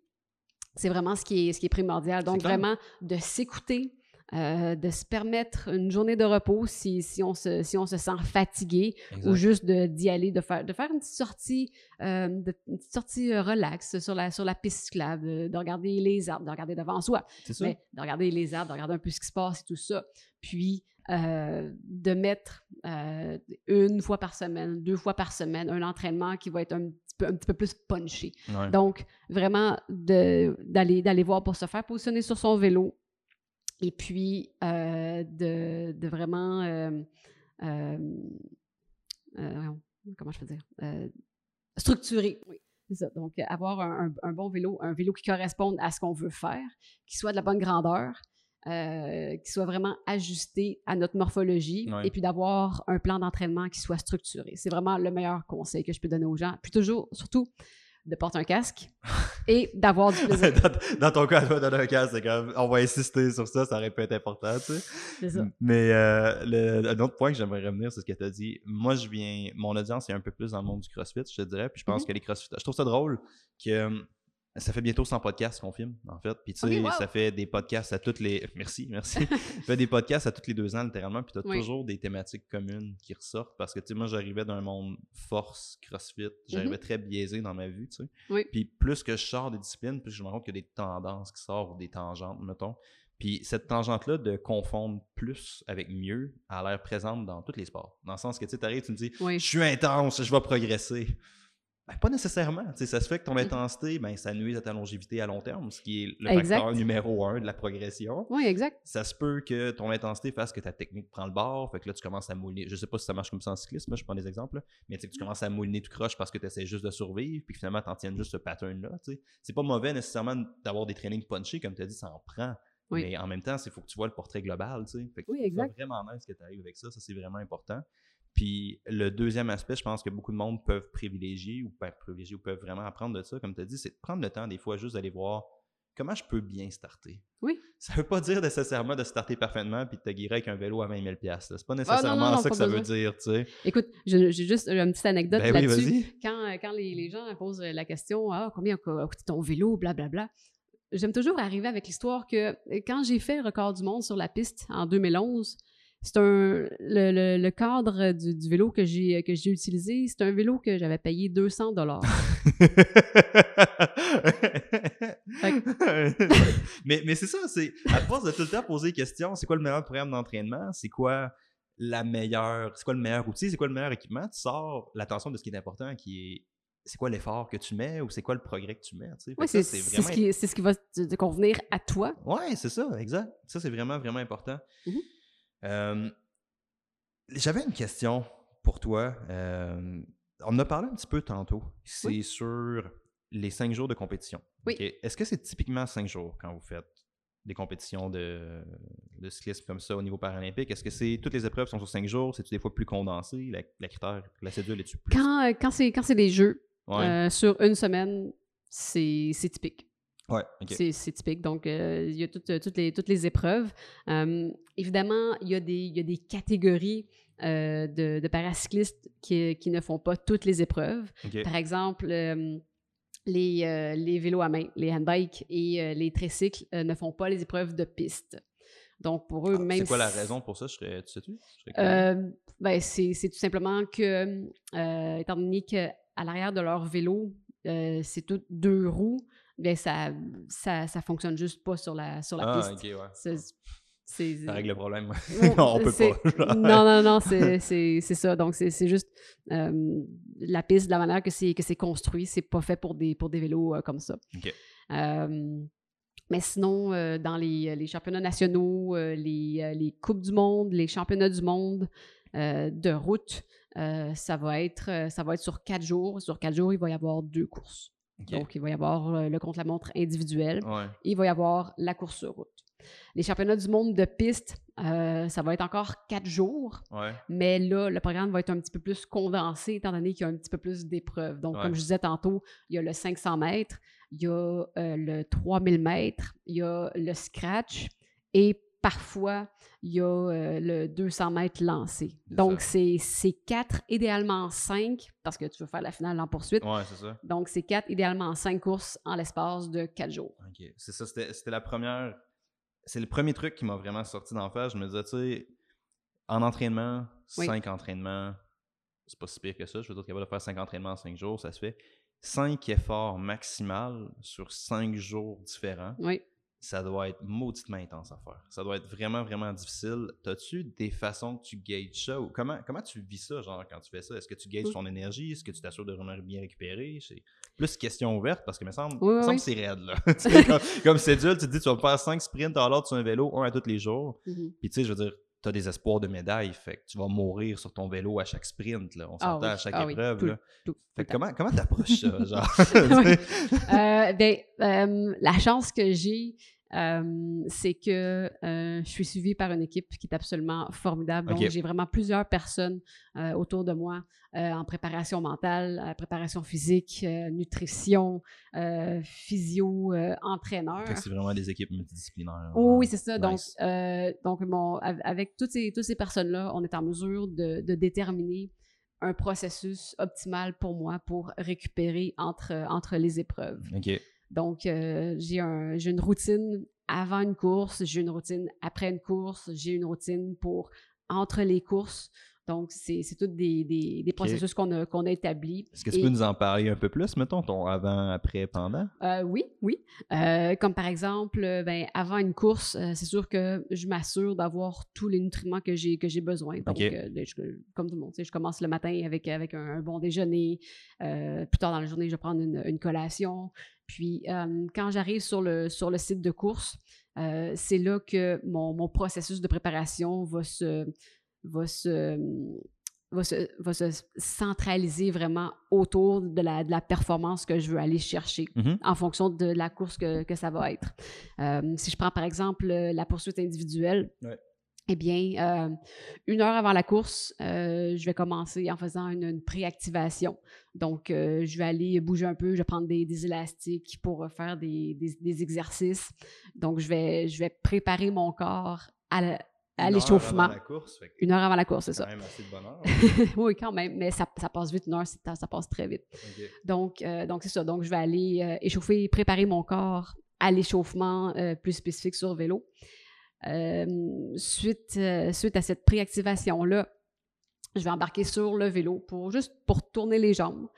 c'est vraiment ce qui est, ce qui est primordial. Donc, vraiment, de s'écouter, euh, de se permettre une journée de repos si, si, on, se, si on se sent fatigué ou juste d'y aller, de faire, de faire une petite sortie, euh, une petite sortie euh, relax sur la, sur la piste cyclable, de, regarder les arbres, de regarder devant soi. Mais de regarder les arbres, de regarder un peu ce qui se passe et tout ça. Puis de mettre une fois par semaine, deux fois par semaine, un entraînement qui va être un petit peu, un petit peu plus punché. Donc, vraiment, d'aller voir pour se faire positionner sur son vélo, et puis euh, de, de, vraiment, euh, euh, comment je peux dire, structurer. Oui. C'est ça. Donc, avoir un, un, bon vélo, un vélo qui corresponde à ce qu'on veut faire, qui soit de la bonne grandeur, qui soit vraiment ajusté à notre morphologie, et puis d'avoir un plan d'entraînement qui soit structuré. C'est vraiment le meilleur conseil que je peux donner aux gens. Puis toujours, surtout, de porter un casque et d'avoir du plaisir. dans, ton cas, toi, donner un casque, c'est comme, on va insister sur ça, ça aurait pu être important, tu sais. C'est ça. Mais euh, le, un autre point que j'aimerais revenir, c'est ce que tu as dit. Moi, je viens, mon audience est un peu plus dans le monde du CrossFit, je te dirais, puis je pense mm-hmm. que les CrossFit, je trouve ça drôle que ça fait bientôt 100 podcasts qu'on filme, en fait. Puis tu sais, ça fait des podcasts à toutes les. Merci, merci. ça fait des podcasts à tous les deux ans, littéralement. Puis tu as toujours des thématiques communes qui ressortent. Parce que tu sais, moi, j'arrivais d'un monde force, crossfit. J'arrivais mm-hmm. très biaisé dans ma vue, tu sais. Puis plus que je sors des disciplines, plus je me rends compte qu'il y a des tendances qui sortent, ou des tangentes, mettons. Puis cette tangente-là de confondre plus avec mieux a l'air présente dans tous les sports. Dans le sens que tu arrives, tu me dis, je suis intense, je vais progresser. Ben, pas nécessairement. ça se fait que ton mm. intensité, ben, ça nuise à ta longévité à long terme, ce qui est le facteur numéro un de la progression. Oui, exact. Ça se peut que ton intensité fasse que ta technique prend le bord, fait que là, tu commences à mouliner. Je sais pas si ça marche comme ça en cyclisme, je prends des exemples, mais tu commences à mouliner tout croche parce que tu essaies juste de survivre, puis finalement, tu en tiens juste ce pattern-là. C'est pas mauvais nécessairement d'avoir des trainings punchés, comme tu as dit, ça en prend. Mais en même temps, il faut que tu vois le portrait global, tu sais. oui, exact. vraiment nice que tu arrives avec ça. Ça, c'est vraiment important. Puis le deuxième aspect, je pense que beaucoup de monde peuvent privilégier ou pas privilégier ou peuvent vraiment apprendre de ça, comme tu as dit, c'est de prendre le temps des fois juste d'aller voir comment je peux bien starter. Oui. Ça veut pas dire nécessairement de starter parfaitement puis de te guérir avec un vélo à 20 000 C'est pas ah, nécessairement ça que ça veut dire, tu sais. Écoute, j'ai juste une petite anecdote ben là-dessus. quand, euh, quand les, les, gens posent la question « Ah, combien a coûté ton vélo? » blablabla. J'aime toujours arriver avec l'histoire que euh, quand j'ai fait le record du monde sur la piste en 2011, c'est un le, le, cadre du, vélo que j'ai que j'ai utilisé, c'est un vélo que j'avais payé 200 dollars. mais mais c'est ça, c'est à force de tout le temps poser des questions, c'est quoi le meilleur programme d'entraînement, c'est quoi la meilleure, c'est quoi le meilleur outil, c'est quoi le meilleur équipement, tu sors l'attention de ce qui est important qui est c'est quoi l'effort que tu mets ou c'est quoi le progrès que tu mets. Oui, c'est ce, qui, ce qui va te, convenir à toi. Oui, c'est ça, exact. Ça, c'est vraiment, vraiment important. Mm-hmm. Euh, j'avais une question pour toi. Euh, on en a parlé un petit peu tantôt. C'est sur les cinq jours de compétition. Oui. Est-ce que c'est typiquement cinq jours quand vous faites des compétitions de, de cyclisme comme ça au niveau paralympique? Est-ce que c'est toutes les épreuves sont sur cinq jours? C'est-tu des fois plus condensé? La, la critère, la cédule est-tu plus? Quand, euh, quand c'est des jeux sur une semaine, c'est typique. Ouais, C'est typique. Donc, euh, il y a toutes, toutes, les, toutes les épreuves. évidemment, il y, a des, il y a des catégories euh, de, de, paracyclistes qui, qui, ne font pas toutes les épreuves. Par exemple, les, euh, les, vélos à main, les handbikes et les tricycles ne font pas les épreuves de piste. Donc, pour eux, ah, même. C'est quoi la raison pour ça? Je serais, tu sais-tu? ben, c'est tout simplement que, étant donné qu'à l'arrière de leur vélo, c'est tout deux roues, bien, ça, ça, ça fonctionne juste pas sur la, sur la ah, piste. Ouais. Ça règle le problème. on peut pas. non, non, non, c'est ça. Donc, c'est juste euh, la piste, de la manière que c'est construit, c'est pas fait pour des, pour des vélos euh, comme ça. Euh, mais sinon, dans les, les, championnats nationaux, les, les, Coupes du monde, les championnats du monde de route, ça, va être, ça va être sur quatre jours. Sur quatre jours, il va y avoir deux courses. Donc, il va y avoir euh, le contre-la-montre individuel. il va y avoir la course sur route. Les championnats du monde de piste, euh, ça va être encore quatre jours. Mais là, le programme va être un petit peu plus condensé, étant donné qu'il y a un petit peu plus d'épreuves. Donc, comme je disais tantôt, il y a le 500 mètres, il y a euh, le 3000 mètres, il y a le scratch et parfois, il y a euh, le 200 mètres lancé. Donc, c'est quatre, idéalement cinq, parce que tu veux faire la finale en poursuite. Ouais, c'est ça. Donc, c'est quatre, idéalement cinq courses en l'espace de quatre jours. OK. C'est ça, c'était la première. C'est le premier truc qui m'a vraiment sorti d'en face. Je me disais, tu sais, en entraînement, cinq entraînements, c'est pas si pire que ça. Je veux dire, capable de faire cinq entraînements en cinq jours, ça se fait. Cinq efforts maximal sur cinq jours différents. Oui ça doit être mauditement intense à faire. Ça doit être vraiment, vraiment difficile. T'as-tu des façons que tu gages ça? Ou comment, comment tu vis ça, genre, quand tu fais ça? Est-ce que tu gages ton énergie? Est-ce que tu t'assures de vraiment bien récupérer? C'est plus question ouverte parce que me semble, semble que c'est raide, là. comme, comme cédule, tu te dis, tu vas faire 5 sprints à l'ordre sur un vélo, un à tous les jours. Mm-hmm. Puis, tu sais, je veux dire, tu as des espoirs de médaille, fait que tu vas mourir sur ton vélo à chaque sprint, là. On ah s'entend à chaque ah épreuve, là. fait que comment, comment t'approches ça, genre? euh, ben, euh, la chance que j'ai, c'est que je suis suivie par une équipe qui est absolument formidable. Donc, j'ai vraiment plusieurs personnes autour de moi en préparation mentale, préparation physique, nutrition, physio, entraîneur. C'est vraiment des équipes multidisciplinaires. oui, c'est ça. Donc, donc bon, avec toutes ces, toutes ces personnes-là, on est en mesure de, de déterminer un processus optimal pour moi pour récupérer entre, entre les épreuves. OK. Donc, euh, j'ai un, une routine avant une course, j'ai une routine après une course, j'ai une routine pour entre les courses. Donc, c'est tous des, des, des, processus qu'on a, a établis. Est-ce que tu peux nous en parler un peu plus, mettons, ton avant, après, pendant? Euh, oui, oui. Euh, comme par exemple, ben, avant une course, c'est sûr que je m'assure d'avoir tous les nutriments que j'ai, besoin. Donc, ben, comme tout le monde, je commence le matin avec, avec un, bon déjeuner. plus tard dans la journée, je vais prendre une, une collation. Puis, quand j'arrive sur le, sur le site de course, c'est là que mon, processus de préparation va se, va se, va se, va se centraliser vraiment autour de la, de la performance que je veux aller chercher Mhm. en fonction de la course que, que ça va être. Euh, si je prends par exemple euh, la poursuite individuelle, Ouais. eh bien, euh, une heure avant la course, euh, je vais commencer en faisant une, une préactivation. Donc, euh, je vais aller bouger un peu, je vais prendre des, des élastiques pour euh, faire des, des- des exercices. Donc, je vais, je vais préparer mon corps à, la- à l'échauffement. Une heure avant la course, c'est ça. quand même assez de bonheur. oui, quand même, mais ça, ça passe vite, une heure, c'est- ça passe très vite. Donc, euh, donc c'est ça. Donc, je vais aller euh, échauffer, préparer mon corps à l'échauffement euh, plus spécifique sur vélo. Suite, suite à cette préactivation-là, je vais embarquer sur le vélo pour juste pour tourner les jambes.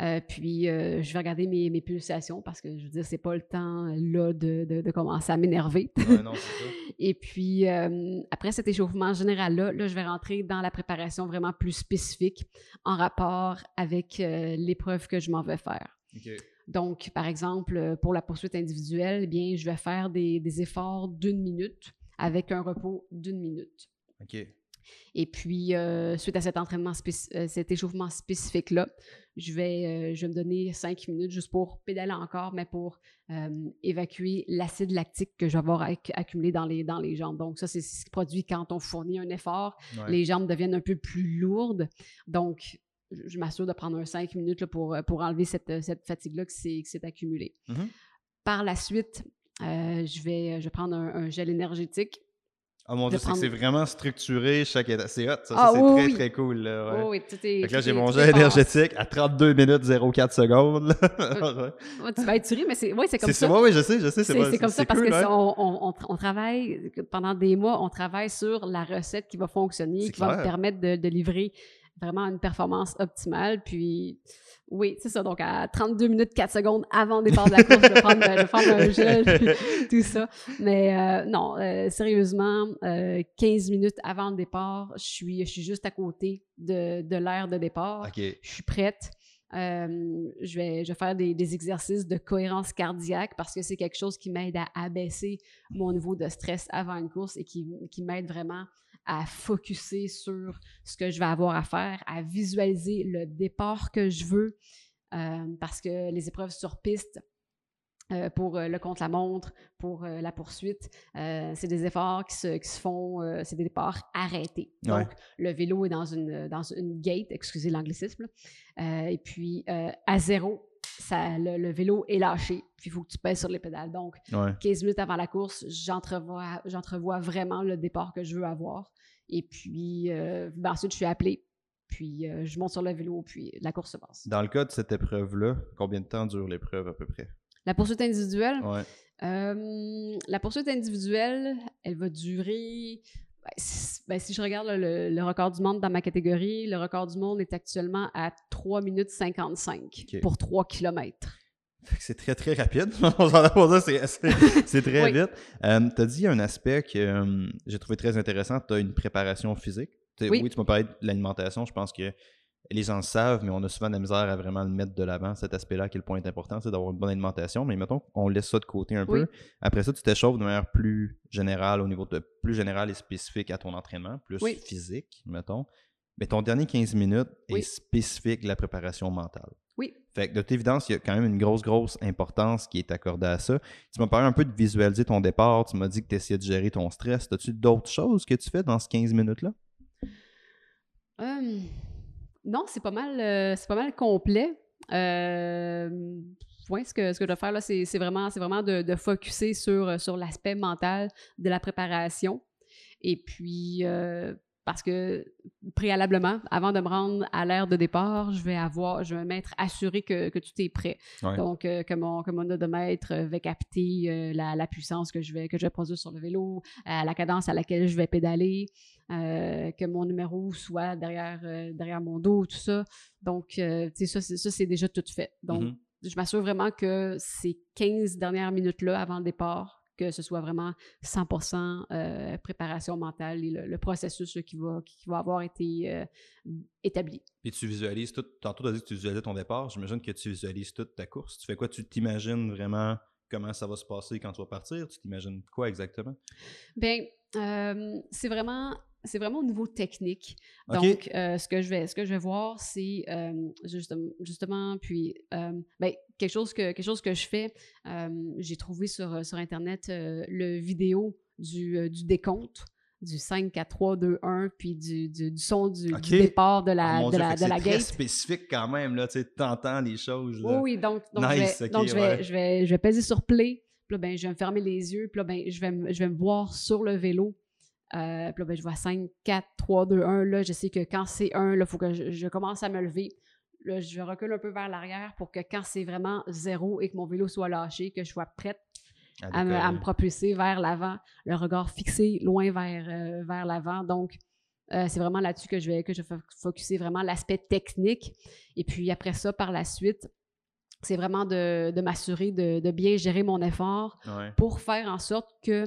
Euh, puis, euh, je vais regarder mes, mes pulsations parce que, je veux dire, c'est pas le temps euh, là de, de- de commencer à m'énerver. Ouais, non, c'est ça. Et puis, euh, après cet échauffement général-là, là, je vais rentrer dans la préparation vraiment plus spécifique en rapport avec l'épreuve que je m'en vais faire. Donc, par exemple, pour la poursuite individuelle, eh bien, je vais faire des, des efforts d'une minute avec un repos d'une minute. Ok. Et puis, euh, suite à cet entraînement, euh, cet échauffement spécifique-là, je vais, euh, je vais me donner cinq minutes juste pour pédaler encore, mais pour euh, évacuer l'acide lactique que je vais avoir acc- accumulé dans les, dans les jambes. Donc, ça, c'est ce qui produit quand on fournit un effort. Ouais. Les jambes deviennent un peu plus lourdes. Donc, je m'assure de prendre un cinq minutes là, pour, pour enlever cette, cette fatigue-là qui s'est accumulée. Mhm. Par la suite, euh, je, vais, je vais prendre un, un gel énergétique. Ah mon dieu, c'est que prendre- c'est vraiment structuré chaque étape. C'est hot, ça, Ah, ça, c'est oui, très oui. très cool. Là, ouais. Oh, oui, tout est. Fait que là, j'ai mon fort. énergétique à 32 minutes 04 secondes. là. Ouais, tu vas être tué, mais c'est ouais, comme ça. Ouais, ouais, je sais, je sais. C'est comme ça parce cool, que on, on- on tra- on travaille pendant des mois, on travaille sur la recette qui va fonctionner, qui va me permettre de, de livrer vraiment une performance optimale. Puis, oui, c'est ça. Donc, à 32 minutes 4 secondes avant le départ de la course, je vais prendre, je vais prendre un gel, tout ça. Mais euh, non, euh, sérieusement, euh, 15 minutes avant le départ, je suis, je suis juste à côté de, de l'aire de départ je suis prête. Euh, je, vais, je vais faire des, des exercices de cohérence cardiaque parce que c'est quelque chose qui m'aide à abaisser mon niveau de stress avant une course et qui, qui m'aide vraiment à focuser sur ce que je vais avoir à faire, à visualiser le départ que je veux euh, parce que les épreuves sur piste, euh, pour euh, le contre-la-montre, pour euh, la poursuite. Euh, c'est des efforts qui se, qui se font, c'est des départs arrêtés. Ouais. Donc, le vélo est dans une, dans une gate, excusez l'anglicisme, et puis à zéro, ça, le, le vélo est lâché, puis il faut que tu pèses sur les pédales. Donc, Ouais. 15 minutes avant la course, j'entrevois, j'entrevois vraiment le départ que je veux avoir. Et puis, euh, ben ensuite, je suis appelée, puis euh, je monte sur le vélo, puis la course se passe. Dans le cas de cette épreuve-là, combien de temps dure l'épreuve à peu près? La poursuite individuelle, Ouais. Euh, la poursuite individuelle, elle va durer. ben, si, ben, si je regarde le, le record du monde dans ma catégorie, le record du monde est actuellement à 3 minutes 55 Ok. pour 3 km. C'est très très rapide. On s'en a pas dit, c'est- très Oui. vite. Euh, tu as dit un aspect que euh, j'ai trouvé très intéressant. Tu as une préparation physique. Oui. oui, tu m'as parlé de l'alimentation. Je pense que les gens le savent, mais on a souvent de la misère à vraiment le mettre de l'avant, cet aspect-là, à quel point est important, c'est d'avoir une bonne alimentation. Mais mettons qu'on laisse ça de côté un Oui. peu. Après ça, tu t'échauffes de manière plus générale, au niveau de plus général et spécifique à ton entraînement, plus physique, mettons. Mais ton dernier 15 minutes Oui. est spécifique de la préparation mentale. Oui. Fait que de toute évidence, il y a quand même une grosse, grosse importance qui est accordée à ça. Tu m'as parlé un peu de visualiser ton départ, tu m'as dit que tu essayais de gérer ton stress. As-tu d'autres choses que tu fais dans ces 15 minutes-là? Euh, non, c'est pas mal, euh, c'est pas mal complet. Euh, ouais, ce que, ce que je dois faire là, c'est vraiment, c'est vraiment de, de focuser sur, sur l'aspect mental de la préparation. Et puis, euh, parce que préalablement, avant de me rendre à l'ère de départ, je vais avoir, je vais m'être assuré que, que tout est prêt. Ouais. Donc, euh, que, mon, que mon odomètre euh, va capter euh, la, la puissance que je, vais, que je vais produire sur le vélo, à la cadence à laquelle je vais pédaler, euh, que mon numéro soit derrière, euh, derrière mon dos, tout ça. Donc, euh, tu sais, ça, c'est- ça, c'est déjà tout fait. Donc, Mhm. je m'assure vraiment que ces 15 dernières minutes-là avant le départ, que ce soit vraiment 100% euh, préparation mentale et le, le processus qui, va, qui va avoir été euh, établi. Puis tu visualises tout. Tantôt, tu as dit que tu visualisais ton départ. J'imagine que tu visualises toute ta course. Tu fais quoi? Tu t'imagines vraiment comment ça va se passer quand tu vas partir? Tu t'imagines quoi exactement? Bien, euh, c'est vraiment c'est vraiment au niveau technique. Donc, euh, ce, que je vais, ce que je vais voir, c'est euh, justement, justement, puis ben, quelque, chose que, quelque chose que je fais, j'ai trouvé sur, sur Internet le vidéo du, du décompte du 5, 4, 3, 2, 1, puis du, du, son du, départ de la, oh de la, de la gate. C'est spécifique quand même, là, tu entends les choses. Là. Oui, donc, donc, je, vais, donc je, vais, je, vais, je vais peser sur play, puis là, ben, je vais me fermer les yeux, puis là, ben, je, vais, je vais me voir sur le vélo. Euh, puis là, ben, je vois 5, 4, 3, 2, 1. Là, je sais que quand c'est 1, il faut que je, je, commence à me lever. Là, je recule un peu vers l'arrière pour que quand c'est vraiment zéro et que mon vélo soit lâché, que je sois prête à, me, propulser vers l'avant, le regard fixé loin vers, euh, vers l'avant. Donc, euh, c'est vraiment là-dessus que je vais que je vais focuser vraiment l'aspect technique. Et puis après ça, par la suite, c'est vraiment de, de m'assurer de, de, bien gérer mon effort pour faire en sorte que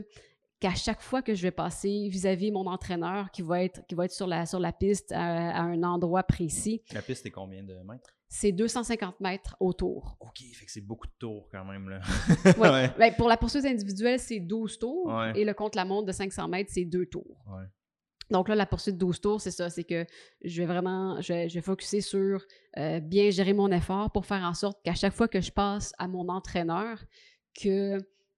qu'à chaque fois que je vais passer vis-à-vis mon entraîneur qui va être qui va être sur la sur la piste à, à un endroit précis. La piste est combien de mètres? c'est 250 mètres autour. OK, fait que c'est beaucoup de tours quand même. Là. ouais. Ben, pour la poursuite individuelle, c'est 12 tours. Et le contre-la-montre de 500 mètres, c'est 2 tours. Donc là, la poursuite de 12 tours, c'est ça. C'est que je vais vraiment, je vais, je focuser sur euh, bien gérer mon effort pour faire en sorte qu'à chaque fois que je passe à mon entraîneur, que,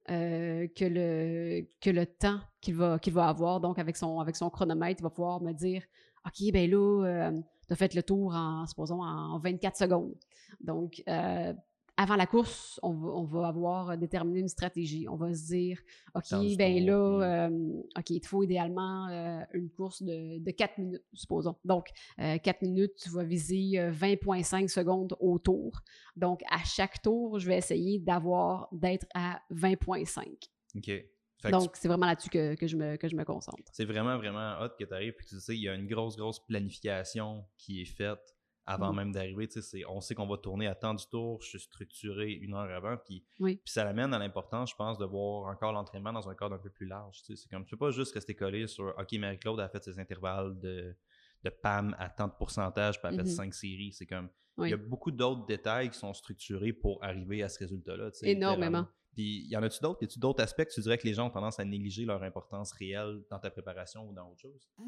euh, que, le, que le temps qu'il va, qu'il va avoir, donc avec son, avec son chronomètre, il va pouvoir me dire OK, ben là, euh, tu as fait le tour en, supposons, en 24 secondes. Donc, euh, avant la course, on va, avoir déterminé une stratégie. On va se dire, OK, ben là, euh, OK, il te faut idéalement euh, une course de, de, 4 minutes, supposons. Donc, 4 minutes, tu vas viser 20,5 secondes au tour. Donc, à chaque tour, je vais essayer d'avoir, d'être à 20,5. OK. Donc, c'est vraiment là-dessus que, je me, que je me concentre. C'est vraiment, vraiment hot que tu arrives et que tu sais, il y a une grosse, grosse planification qui est faite avant mm. même d'arriver. On sait qu'on va tourner à temps du tour, je suis structuré une heure avant. Puis, puis ça l'amène à l'importance, je pense, de voir encore l'entraînement dans un cadre un peu plus large. C'est comme, tu peux pas juste rester collé sur OK, Marie-Claude a fait ses intervalles de, de PAM à tant de pourcentage, puis elle a fait mm-hmm. cinq séries. C'est comme, il y a beaucoup d'autres détails qui sont structurés pour arriver à ce résultat-là. Énormément. Puis, y en a-tu d'autres? Y a-tu d'autres aspects que tu dirais que les gens ont tendance à négliger leur importance réelle dans ta préparation ou dans autre chose? Ah.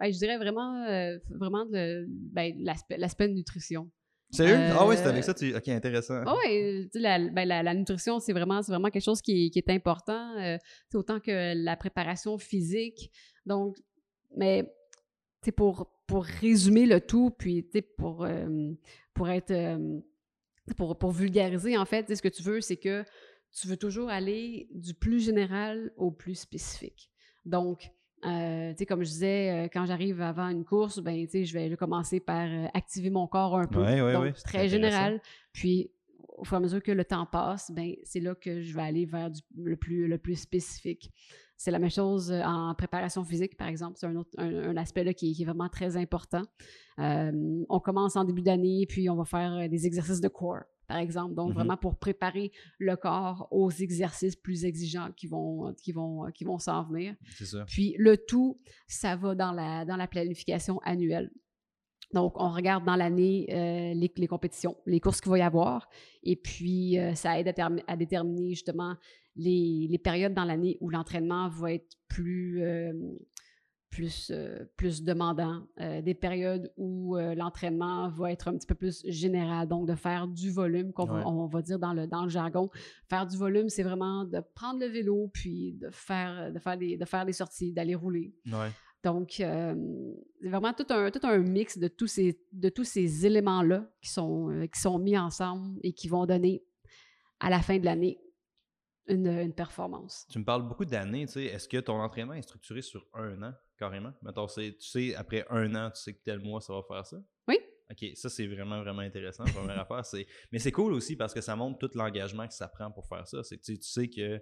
Ben, je dirais vraiment, euh, vraiment ben, l'aspect nutrition. Sérieux? Euh, ah oui, c'est avec ça. Tu... Ok, intéressant. oui, la, ben, la, la, nutrition, c'est vraiment, vraiment quelque chose qui, qui est important, euh, autant que la préparation physique. Donc, mais pour, pour résumer le tout, puis pour, pour être. pour, pour vulgariser, en fait, ce que tu veux, c'est que tu veux toujours aller du plus général au plus spécifique. Donc, euh, tu sais, comme je disais, euh, quand j'arrive avant une course, ben, tu sais, je vais commencer par euh, activer mon corps un peu. donc, très général. Puis, au fur et à mesure que le temps passe, ben, c'est là que je vais aller vers le, plus, le plus spécifique. C'est la même chose en préparation physique, par exemple. C'est un, autre, un, aspect là, qui, qui, est vraiment très important. on commence en début d'année, puis on va faire des exercices de core par exemple. Donc, mm-hmm. vraiment pour préparer le corps aux exercices plus exigeants qui vont, qui vont, qui vont s'en venir. C'est ça. Puis, le tout, ça va dans la, dans la planification annuelle. Donc, on regarde dans l'année euh, les, les, compétitions, les courses qu'il va y avoir, et puis euh, ça aide à, à, déterminer justement les, les périodes dans l'année où l'entraînement va être plus, euh, plus, euh, plus demandant, euh, des périodes où euh, l'entraînement va être un petit peu plus général, donc de faire du volume, qu'on va, on va dire dans le, dans le jargon. Faire du volume, c'est vraiment de prendre le vélo, puis de faire, de faire, des, de faire des sorties, d'aller rouler. Donc, c'est vraiment tout un, tout un mix de tous ces, de tous ces éléments-là qui sont, qui sont mis ensemble et qui vont donner à la fin de l'année une, performance. Tu me parles beaucoup d'années, tu sais. Est-ce que ton entraînement est structuré sur un an, carrément? Mettons, tu sais, après un an, tu sais que tel mois, ça va faire ça? Oui. OK, ça, c'est vraiment, vraiment intéressant. Première affaire, c'est... Mais c'est cool aussi parce que ça montre tout l'engagement que ça prend pour faire ça. C'est tu sais que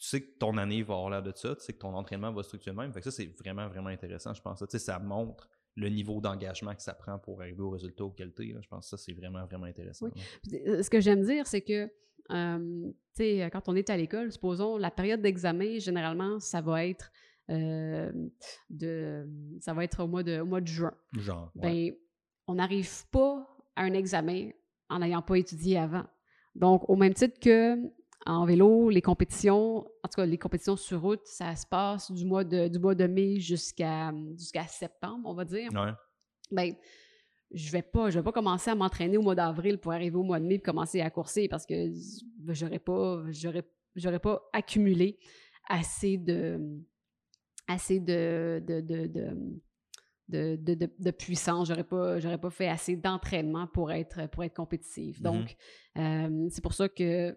tu sais que ton année va avoir l'air de ça, tu sais que ton entraînement va structurer même. Fait que ça, c'est vraiment, vraiment intéressant, je pense. Tu sais, ça montre le niveau d'engagement que ça prend pour arriver au résultat au qualité. Je pense que ça, c'est vraiment, vraiment intéressant. Euh, ce que j'aime dire, c'est que euh, quand on est à l'école, supposons, la période d'examen, généralement, ça va être euh, de ça va être au mois de, au mois de juin. Genre, ben, on n'arrive pas à un examen en n'ayant pas étudié avant. Donc, au même titre que en vélo, les compétitions, en tout cas, les compétitions sur route, ça se passe du mois de, du mois de mai jusqu'à jusqu'à septembre, on va dire. Ouais. Ben, je vais pas, je vais pas commencer à m'entraîner au mois d'avril pour arriver au mois de mai et commencer à courser parce que j'aurais pas, j'aurais, j'aurais pas accumulé assez de, assez de, de, de, de, de, de, de puissance. J'aurais pas, j'aurais pas fait assez d'entraînement pour être, pour être compétitive. Mhm. Donc, euh, c'est pour ça que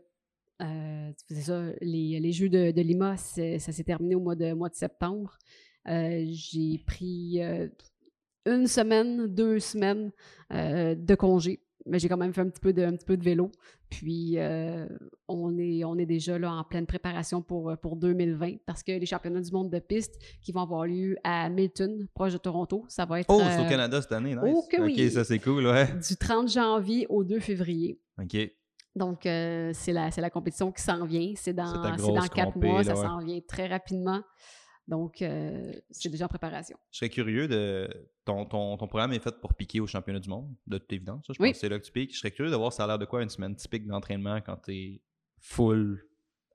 euh, c'est ça, les, les Jeux de, de Lima, ça s'est terminé au mois de, mois de septembre. Euh, j'ai pris une semaine, deux semaines euh, de congé. Mais j'ai quand même fait un petit peu de, un petit peu de vélo. Puis euh, on, est, on est déjà là en pleine préparation pour, pour 2020 parce que les championnats du monde de piste qui vont avoir lieu à Milton, proche de Toronto, ça va être Oh, c'est au euh, Canada cette année, nice. oh que Ok, oui. ça c'est cool, ouais. du 30 janvier au 2 février. Ok. Donc, euh, c'est la, la compétition qui s'en vient. C'est dans, dans quatre mois, là, ça s'en vient très rapidement. Donc, euh, c'est déjà en préparation. Je serais curieux de. Ton, ton, ton programme est fait pour piquer au championnat du monde, de toute évidence. Je pense Oui. que c'est là que tu piques. Je serais curieux de voir ça a l'air de quoi une semaine typique d'entraînement quand t'es full.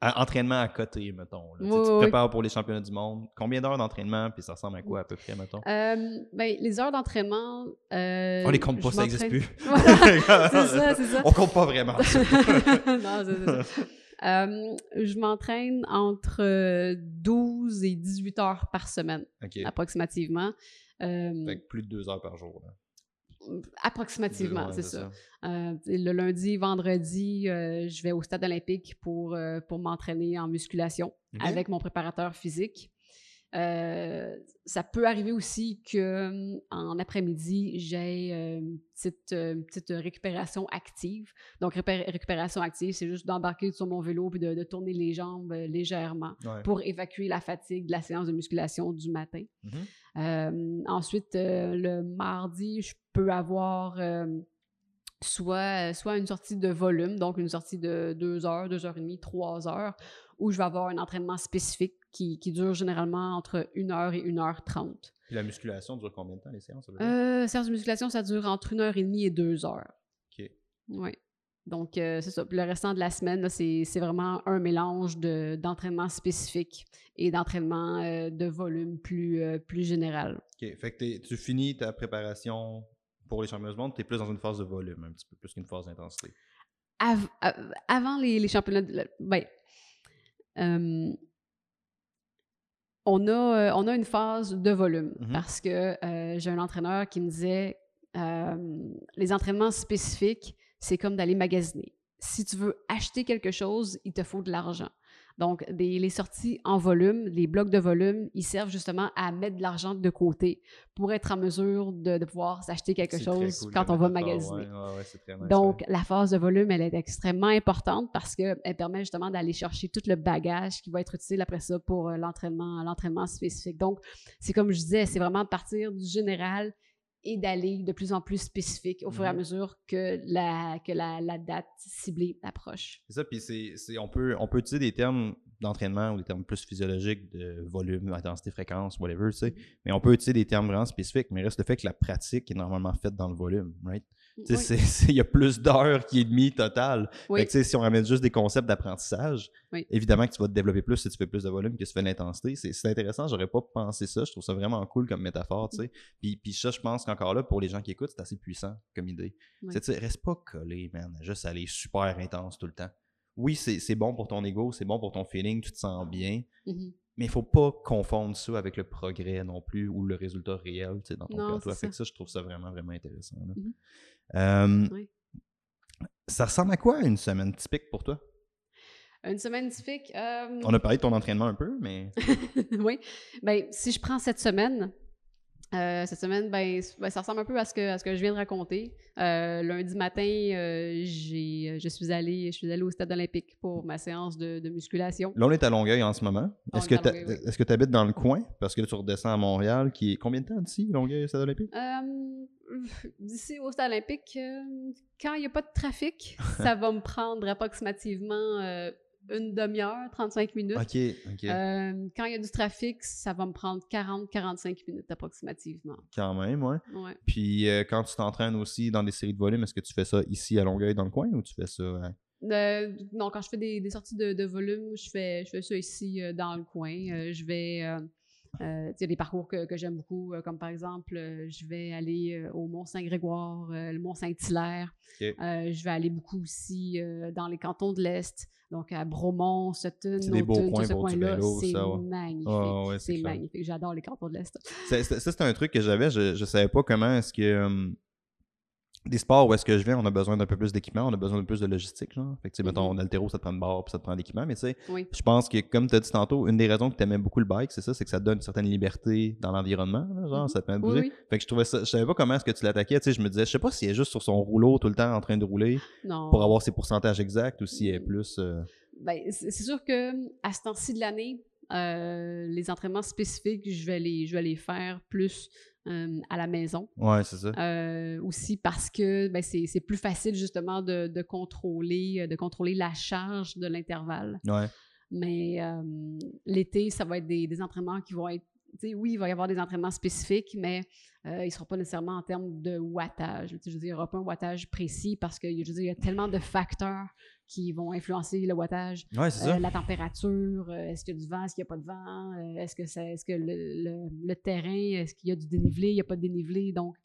à- entraînement à côté, mettons. là. Tu sais, tu te oui, prépares pour les championnats du monde. Combien d'heures d'entraînement, puis ça ressemble à quoi à peu près, mettons? Euh, ben, les heures d'entraînement. euh, On les compte pas, ça n'existe plus. Voilà, c'est ça, c'est ça. On compte pas vraiment. non, c'est ça. Euh, je m'entraîne entre euh, 12 et 18 heures par semaine, approximativement. Euh, Fait que plus de deux heures par jour. là. approximativement, Ouais, c'est ça. Euh, le lundi, vendredi, euh, je vais au stade olympique pour, euh, pour m'entraîner en musculation avec mon préparateur physique. Ça peut arriver aussi que en après-midi, j'ai une petite, une petite récupération active. Donc, récupération active, c'est juste d'embarquer sur mon vélo et de, de tourner les jambes euh, légèrement Ouais. pour évacuer la fatigue de la séance de musculation du matin. Euh, ensuite, euh, le mardi, je peux avoir euh, soit, soit une sortie de volume, donc une sortie de 2 heures, 2 heures et demie, 3 heures, où je vais avoir un entraînement spécifique qui, qui dure généralement entre 1 heure et 1 heure 30. Puis la musculation dure combien de temps, les séances? Euh, séance de musculation, ça dure entre 1 heure et demie et 2 heures. Ok. Oui. Donc, euh, c'est ça. Puis le restant de la semaine, c'est vraiment un mélange de- d'entraînement spécifique et d'entraînement euh, de volume plus, euh, plus général. Ok, fait que tu finis ta préparation pour les championnats du monde, tu es plus dans une phase de volume, un petit peu plus qu'une phase d'intensité. Av- av- avant les, les championnats de... Ben, euh, on, a, on a une phase de volume Mhm. parce que euh, j'ai un entraîneur qui me disait euh, les entraînements spécifiques, c'est comme d'aller magasiner. Si tu veux acheter quelque chose, il te faut de l'argent. Donc, des- les sorties en volume, les blocs de volume, ils servent justement à mettre de l'argent de côté pour être en mesure de, de pouvoir s'acheter quelque chose cool quand on va magasiner. ouais, ouais, ouais, Donc, la phase de volume, elle est extrêmement importante parce qu'elle permet justement d'aller chercher tout le bagage qui va être utile après ça pour euh, l'entraînement, l'entraînement spécifique. Donc, c'est comme je disais, c'est vraiment partir du général et d'aller de plus en plus spécifique au fur et à Mhm. mesure que la, que la, la date ciblée approche. C'est ça, puis c'est- on, peut, on peut utiliser des termes d'entraînement ou des termes plus physiologiques de volume, intensité, fréquence, whatever, tu sais. Mais on peut utiliser des termes vraiment spécifiques, mais reste le fait que la pratique est normalement faite dans le volume, right? Oui, il y a plus d'heures qui est demi total. oui. Fait que, tu sais, si on ramène juste des concepts d'apprentissage, Oui. évidemment que tu vas te développer plus si tu fais plus de volume que si tu fais de l'intensité. C'est, intéressant, j'aurais pas pensé ça. Je trouve ça vraiment cool comme métaphore. Puis, puis ça, je pense qu'encore là, pour les gens qui écoutent, c'est assez puissant comme idée. C'est, reste pas collé, man. Juste aller super intense tout le temps. Oui, c'est, bon pour ton ego, c'est bon pour ton feeling, tu te sens bien. Mhm. Mais il faut pas confondre ça avec le progrès non plus ou le résultat réel dans ton Non, cas. Toi. c'est Fait que ça. ça, je trouve ça vraiment, vraiment intéressant. là. Mhm. Euh, Oui. Ça ressemble à quoi une semaine typique pour toi? Une semaine typique. On a parlé de ton entraînement un peu, mais oui. Ben, si je prends cette semaine, euh, cette semaine, ben, ben, ça ressemble un peu à ce que, à ce que je viens de raconter. Euh, lundi matin, euh, j'ai, je suis allée, je suis allée au stade olympique pour ma séance de, de musculation. là, on est à Longueuil en ce moment. Est-ce est que tu oui. habites dans le coin? Parce que là, tu redescends à Montréal, qui est combien de temps d'ici, Longueuil, Stade olympique? Euh, D'ici au stade olympique, euh, quand il n'y a pas de trafic, ça va me prendre approximativement euh, une demi-heure, 35 minutes. Ok, ok. Euh, quand il y a du trafic, ça va me prendre 40-45 minutes approximativement. Quand même, ouais. Ouais. Puis euh, quand tu t'entraînes aussi dans des séries de volumes, est-ce que tu fais ça ici à Longueuil dans le coin ou tu fais ça à non, quand je fais des, sorties de, volume, je fais, je fais ça ici dans le coin. je vais euh, il y a des parcours que, j'aime beaucoup, euh, comme par exemple, euh, je vais aller au Mont-Saint-Grégoire, le Mont-Saint-Hilaire. je vais aller beaucoup aussi dans les cantons de l'Est, donc à Bromont, Sutton, des beaux coins ce coin-là. C'est magnifique. c'est magnifique. J'adore les cantons de l'Est. Ça, c'est un truc que j'avais. Je ne savais pas comment est-ce que des sports où est-ce que je viens, on a besoin d'un peu plus d'équipement, on a besoin de plus de logistique. Genre. Fait que, tu sais, mettons, altéro, ça te prend une barre, puis ça te prend d'équipement. Mais tu sais, je pense que, comme tu as dit tantôt, une des raisons que tu aimais beaucoup le bike, c'est ça, c'est que ça te donne une certaine liberté dans l'environnement. Genre, mm-hmm. ça te permet de bouger. Fait que je trouvais ça, je savais pas comment est-ce que tu l'attaquais. Tu sais, je me disais, je sais pas s'il est juste sur son rouleau tout le temps en train de rouler pour avoir ses pourcentages exacts ou s'il est mm. plus. Euh, ben, c'est sûr que à ce temps-ci de l'année, euh, les entraînements spécifiques, je vais les, je vais les faire plus euh, à la maison. Oui, c'est ça. Euh, aussi parce que ben, c'est plus facile justement de, de, contrôler, de contrôler la charge de l'intervalle. Ouais. Mais l'été, ça va être des, des entraînements qui vont être oui, il va y avoir des entraînements spécifiques, mais ils ne seront pas nécessairement en termes de wattage. Je veux dire, il n'y aura pas un wattage précis parce qu'il y a tellement de facteurs qui vont influencer le wattage. Euh, la température, euh, est-ce qu'il y a du vent, est-ce qu'il n'y a pas de vent, euh, est-ce que, est, -ce que le, terrain, est-ce qu'il y a du dénivelé, il n'y a pas de dénivelé. Donc,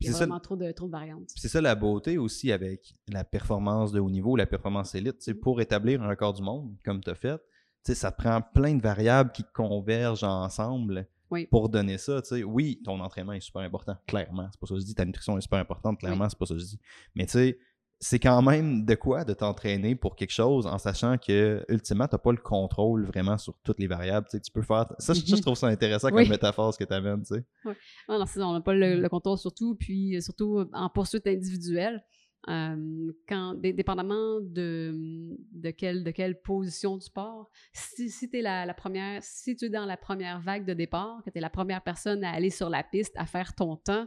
il y a vraiment trop, de, trop de variantes. C'est ça la beauté aussi avec la performance de haut niveau, la performance élite. Mm. Pour établir un record du monde, comme tu as fait, ça prend plein de variables qui convergent ensemble. pour donner ça. Oui, ton entraînement est super important, clairement. C'est pas ça que je dis. Ta nutrition est super importante, clairement, c'est pas ça que je dis. Mais tu sais, c'est quand même de quoi de t'entraîner pour quelque chose en sachant que ultimement tu n'as pas le contrôle vraiment sur toutes les variables tu, sais, tu peux faire ça je, trouve ça intéressant comme métaphore ce que tu amènes tu sais oui. non, on n'a pas le, contrôle surtout puis euh, surtout en poursuite individuelle euh, quand dépendamment de, de, quelle, de quelle position du sport, si, si tu es la, la, première, si tu es dans la première vague de départ, que tu es la première personne à aller sur la piste, à faire ton temps,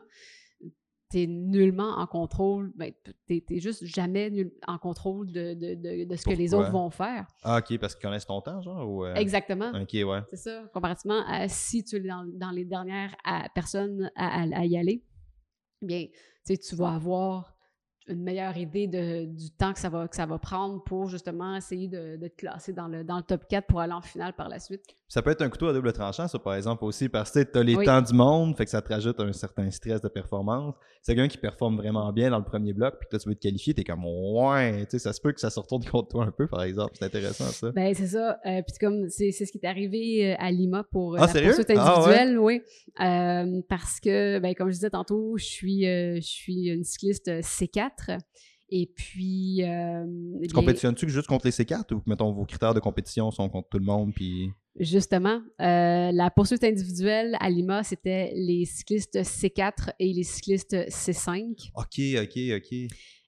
tu nullement en contrôle, ben, tu n'es juste jamais en contrôle de, de, de, ce que les autres vont faire. Ah, OK, parce qu'ils connaissent ton temps, genre? Ou, euh? Exactement. OK, ouais. C'est ça. Comparativement à si tu es dans, dans les dernières personnes à, à, y aller, bien, tu vas avoir une meilleure idée de, du temps que ça, va, que ça va prendre pour justement essayer de, te classer dans le, dans le top 4 pour aller en finale par la suite? Ça peut être un couteau à double tranchant, ça, par exemple, aussi, parce que tu as les temps du monde, fait que ça te rajoute un certain stress de performance. C'est quelqu'un qui performe vraiment bien dans le premier bloc, puis que toi, tu veux te qualifier, tu es comme, ouais, tu sais, ça se peut que ça se retourne contre toi un peu, par exemple. C'est intéressant, ça. Ben, c'est ça. Euh, puis comme, c'est ce qui est arrivé euh, à Lima pour euh, ah, la poursuite ah, individuelle, oui. parce que, ben, comme je disais tantôt, je suis, je suis une cycliste C4. Et puis. Euh, tu compétitionnes-tu juste contre les C4 ou, mettons, vos critères de compétition sont contre tout le monde? Puis... Justement, euh, la poursuite individuelle à Lima, c'était les cyclistes C4 et les cyclistes C5. OK, OK, OK.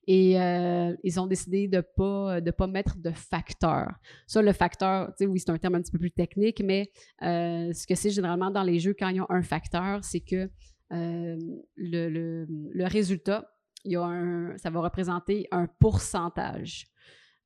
Et euh, ils ont décidé de ne pas, de pas mettre de facteur. Ça, le facteur, tu sais, oui, c'est un terme un petit peu plus technique, mais ce que c'est généralement dans les jeux, quand ils ont un facteur, c'est que le, le, le résultat il y a un, ça va représenter un pourcentage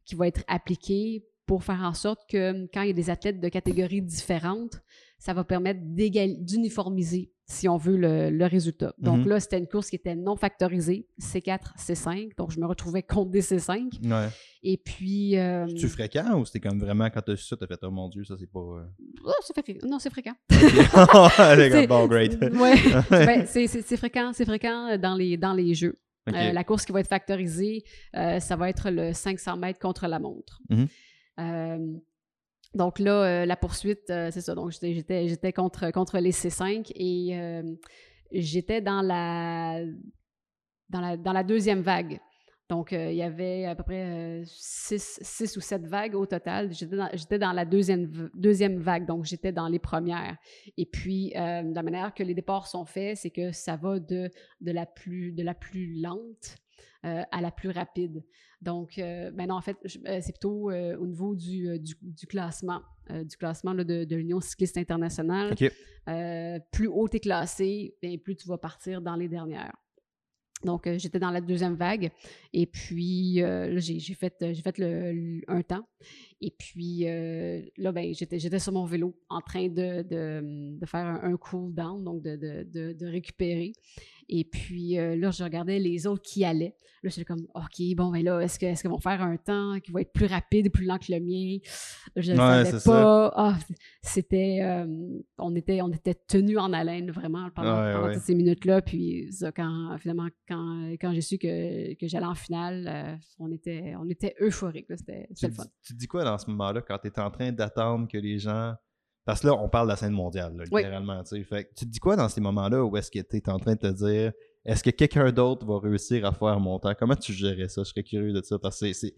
qui va être appliqué pour faire en sorte que quand il y a des athlètes de catégories différentes, ça va permettre d'uniformiser, si on veut, le, résultat. Donc mhm. là, c'était une course qui était non factorisée, C4, C5. Donc je me retrouvais contre des C5. Ouais. Et puis. Euh, C'est-tu fréquent ou c'était comme vraiment quand tu as su ça, tu as fait, oh mon Dieu, ça c'est pas. Euh... Oh, fréquent. Non, c'est fréquent. bon, great. ouais. ben, c'est fréquent, c'est fréquent dans les, dans les jeux. Euh, la course qui va être factorisée, euh, ça va être le 500 mètres contre la montre. Mhm. Euh, donc là, la poursuite, c'est ça. Donc j'étais contre, contre les C5 et j'étais dans la, dans, la, dans la deuxième vague. Donc, euh, il y avait à peu près euh, six, ou sept vagues au total. J'étais dans, la deuxième, deuxième vague, donc j'étais dans les premières. Et puis, euh, la manière que les départs sont faits, c'est que ça va de, de, la, plus, de la plus lente à la plus rapide. Donc, maintenant, en fait, c'est plutôt au niveau du, du, classement, du classement de, de l'Union cycliste internationale. plus haut tu es classé, plus tu vas partir dans les dernières. Donc, euh, j'étais dans la deuxième vague et puis euh, j'ai fait, fait le, un temps. Et puis euh, là, ben, j'étais, j'étais sur mon vélo en train de, de, de faire un, un, cool down, donc de, de, de récupérer. Et puis euh, là, je regardais les autres qui allaient. Là, j'étais comme, OK, bon, mais là, est-ce, que, est-ce qu'ils vont faire un temps qui va être plus rapide, plus lent que le mien? Je ne savais pas. Ah, c'était, euh, on était, on était tenus en haleine vraiment pendant, toutes ces minutes-là. Puis ça, quand, finalement, quand, quand j'ai su que, que j'allais en finale, euh, on, était, on était euphorique. C'était, le fun. Tu dis quoi dans ce moment-là quand tu es en train d'attendre que les gens parce que là, on parle de la scène mondiale, littéralement. Fait tu te dis quoi dans ces moments-là où est-ce que tu es en train de te dire est-ce que quelqu'un d'autre va réussir à faire mon temps? Comment tu gérais ça? Je serais curieux de ça. Parce que c'est.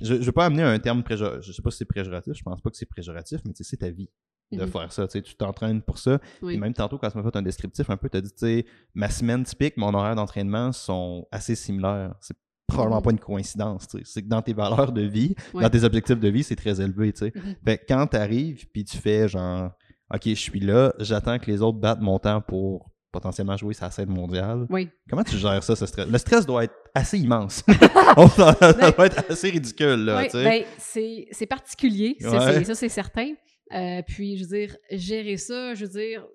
Je ne veux pas amener un terme préjoratif. Je sais pas si c'est préjoratif, je pense pas que c'est préjoratif, mais c'est ta vie de mm-hmm. faire ça. Tu t'entraînes pour ça. Et même tantôt, quand tu m'as fait un descriptif un peu, tu as dit, tu sais, ma semaine typique, mon horaire d'entraînement sont assez similaires. C'est probablement pas une coïncidence. C'est que dans tes valeurs de vie, dans tes objectifs de vie, c'est très élevé. tu sais. Mm-hmm. Fait quand tu arrives, puis tu fais genre, OK, je suis là, j'attends que les autres battent mon temps pour potentiellement jouer sa scène mondiale. Oui. Comment tu gères ça, ce stress? Le stress doit être assez immense. ça ben doit être assez ridicule. Là, oui, ben, c'est particulier, ça c'est certain. Euh, puis, je veux dire, gérer ça, je veux dire,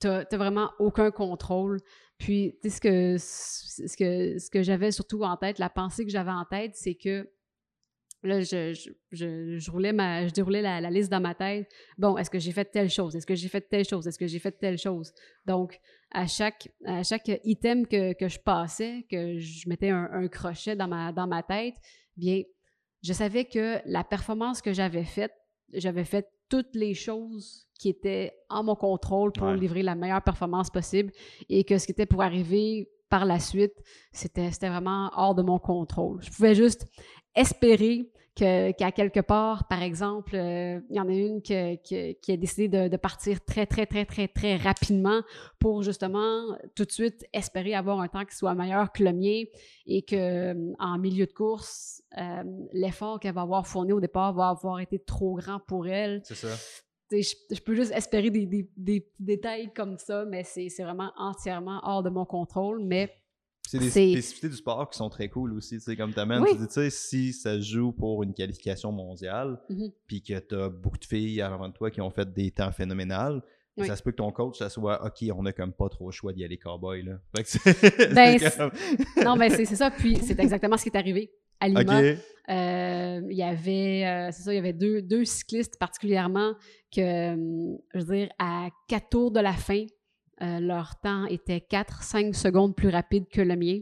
t'as vraiment aucun contrôle. Puis, tu sais, ce que, ce que, ce que j'avais surtout en tête, la pensée que j'avais en tête, c'est que là, je, je, je, roulais je déroulais la, liste dans ma tête. Bon, est-ce que j'ai fait telle chose? Est-ce que j'ai fait telle chose? Est-ce que j'ai fait telle chose? Donc, à chaque, à chaque item que, que je passais, que je mettais un, un, crochet dans ma, dans ma tête, bien, je savais que la performance que j'avais faite, j'avais fait toutes les choses qui étaient en mon contrôle pour livrer la meilleure performance possible et que ce qui était pour arriver par la suite, c'était vraiment hors de mon contrôle. Je pouvais juste espérer qu'à quelque part, par exemple, euh, il y en a une qui, a décidé de, partir très, très, très, très, très rapidement pour justement tout de suite espérer avoir un temps qui soit meilleur que le mien et que euh, en milieu de course, euh, l'effort qu'elle va avoir fourni au départ va avoir été trop grand pour elle. C'est ça. Je, peux juste espérer des, des, des détails comme ça, mais c'est vraiment entièrement hors de mon contrôle. Mais c'est des spécificités du sport qui sont très cool aussi, tu sais, comme t'amènes. Oui. Tu dis, tu sais, si ça joue pour une qualification mondiale, mm-hmm. puis que t'as beaucoup de filles avant de toi qui ont fait des temps phénoménales, ça se peut que ton coach, ça soit OK, on a comme pas trop le choix d'y aller cowboy. Là. ben, non, ben c'est ça. Puis c'est exactement ce qui est arrivé à Lima. Euh, il y avait, euh, c'est ça, il y avait deux, deux cyclistes particulièrement que, euh, je veux dire, à quatre tours de la fin, euh, leur temps était 4-5 secondes plus rapide que le mien.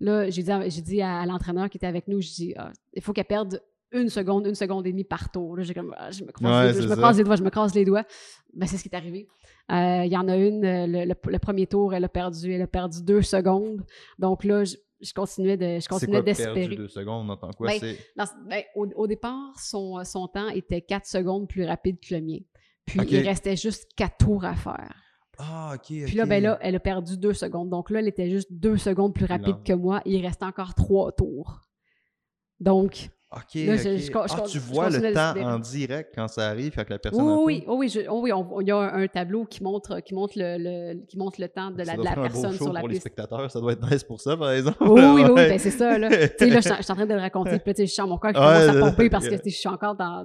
Là, j'ai dit, dit à, l'entraîneur qui était avec nous, je dis, ah, il faut qu'elle perde une seconde, une seconde et demie par tour. Là, comme, ah, je me, croise, les, je me croise les doigts, je me croise les doigts. Ben, c'est ce qui est arrivé. Euh, il y en a une, euh, le, premier tour, elle a perdu, elle a perdu deux secondes. Donc là, je, continuais de, je continuais d'espérer. deux secondes, en quoi? Ben, ben, au, départ, son, son temps était 4 secondes plus rapide que le mien. Puis il restait juste quatre tours à faire. Ah, ok. Puis là, ben là, elle a perdu deux secondes. Donc là, elle était juste deux secondes plus rapide que moi. il reste encore trois tours. Donc, OK. ah, tu vois le temps en direct quand ça arrive, fait que la personne. Oui, oui, oui, oui, il y a un, tableau qui montre, qui montre, le, qui montre le temps de la, de la personne sur la pour les spectateurs, ça doit être nice pour ça, par exemple. Oui, oui, oui, ben, c'est ça. Là, là je, suis en train de le raconter, puis je sens mon corps qui commence à pomper parce que je suis encore dans,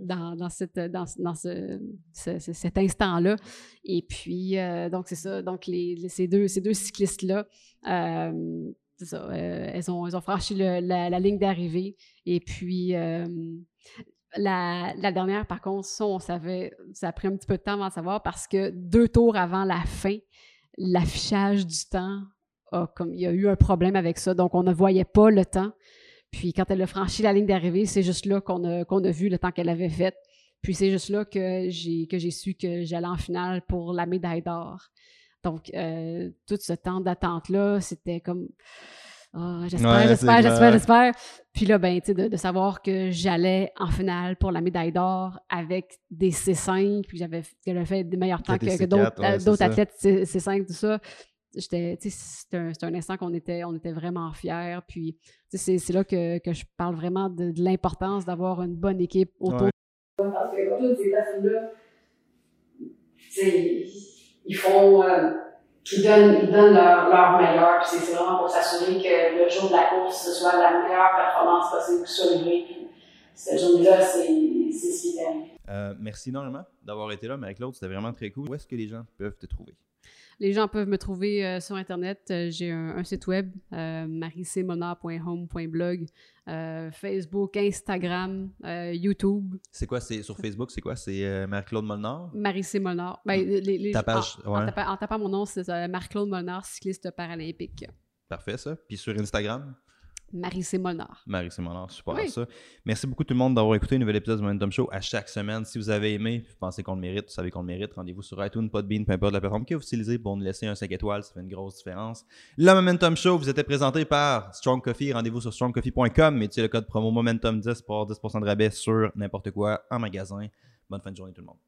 dans, dans, cette, dans, dans ce, cet instant-là. Et puis, euh, donc, c'est ça. Donc, les, ces, deux, ces deux cyclistes-là, euh, euh, elles, ont, franchi la, ligne d'arrivée. Et puis, euh, la, dernière, par contre, ça, on savait, ça a pris un petit peu de temps avant de savoir parce que deux tours avant la fin, l'affichage du temps, a, comme, il y a eu un problème avec ça. Donc, on ne voyait pas le temps. Puis, quand elle a franchi la ligne d'arrivée, c'est juste là qu'on a, vu le temps qu'elle avait fait. Puis, c'est juste là que j'ai su que j'allais en finale pour la médaille d'or. Donc, euh, tout ce temps d'attente-là, c'était comme. Oh, j'espère, j'espère, j'espère, j'espère. Puis là, ben, tu sais, de, savoir que j'allais en finale pour la médaille d'or avec des C5, puis j'avais, fait des meilleurs temps que, d'autres, euh, athlètes C5, tout ça. J'étais, c'était un, un, instant qu'on était, on était vraiment fiers. Puis, c'est, c'est là que, que, je parle vraiment de, l'importance d'avoir une bonne équipe autour. Parce que toutes ces personnes-là, ils font, euh, ils donnent, ils donnent leur, leur meilleur. C'est vraiment pour s'assurer que le jour de la course, ce soit la meilleure performance possible qui soit livrée. cette journée-là, c'est ce qui est. Euh, merci énormément d'avoir été là, Marie-Claude. C'était vraiment très cool. Où est-ce que les gens peuvent te trouver? Les gens peuvent me trouver euh, sur Internet. Euh, j'ai un, site web, euh, Facebook, Instagram, YouTube. C'est quoi, c'est sur Facebook, c'est quoi? C'est Marie-Claude Molnar? Marie-C Molnar. Ben, les, Ta page, en, tapant, mon nom, c'est Marie-Claude Molnar, cycliste paralympique. Parfait, ça. Puis sur Instagram? Marie-C. Marie-C super ça. Merci beaucoup tout le monde d'avoir écouté un nouvel épisode du Momentum Show à chaque semaine. Si vous avez aimé, vous pensez qu'on le mérite, vous savez qu'on le mérite, rendez-vous sur iTunes, Podbean, peu importe la plateforme que vous utilisez pour nous laisser un 5 étoiles, ça fait une grosse différence. Le Momentum Show vous était présenté par Strong Coffee. Rendez-vous sur strongcoffee.com, mettez le code promo Momentum10 pour avoir 10% de rabais sur n'importe quoi en magasin. Bonne fin de journée tout le monde.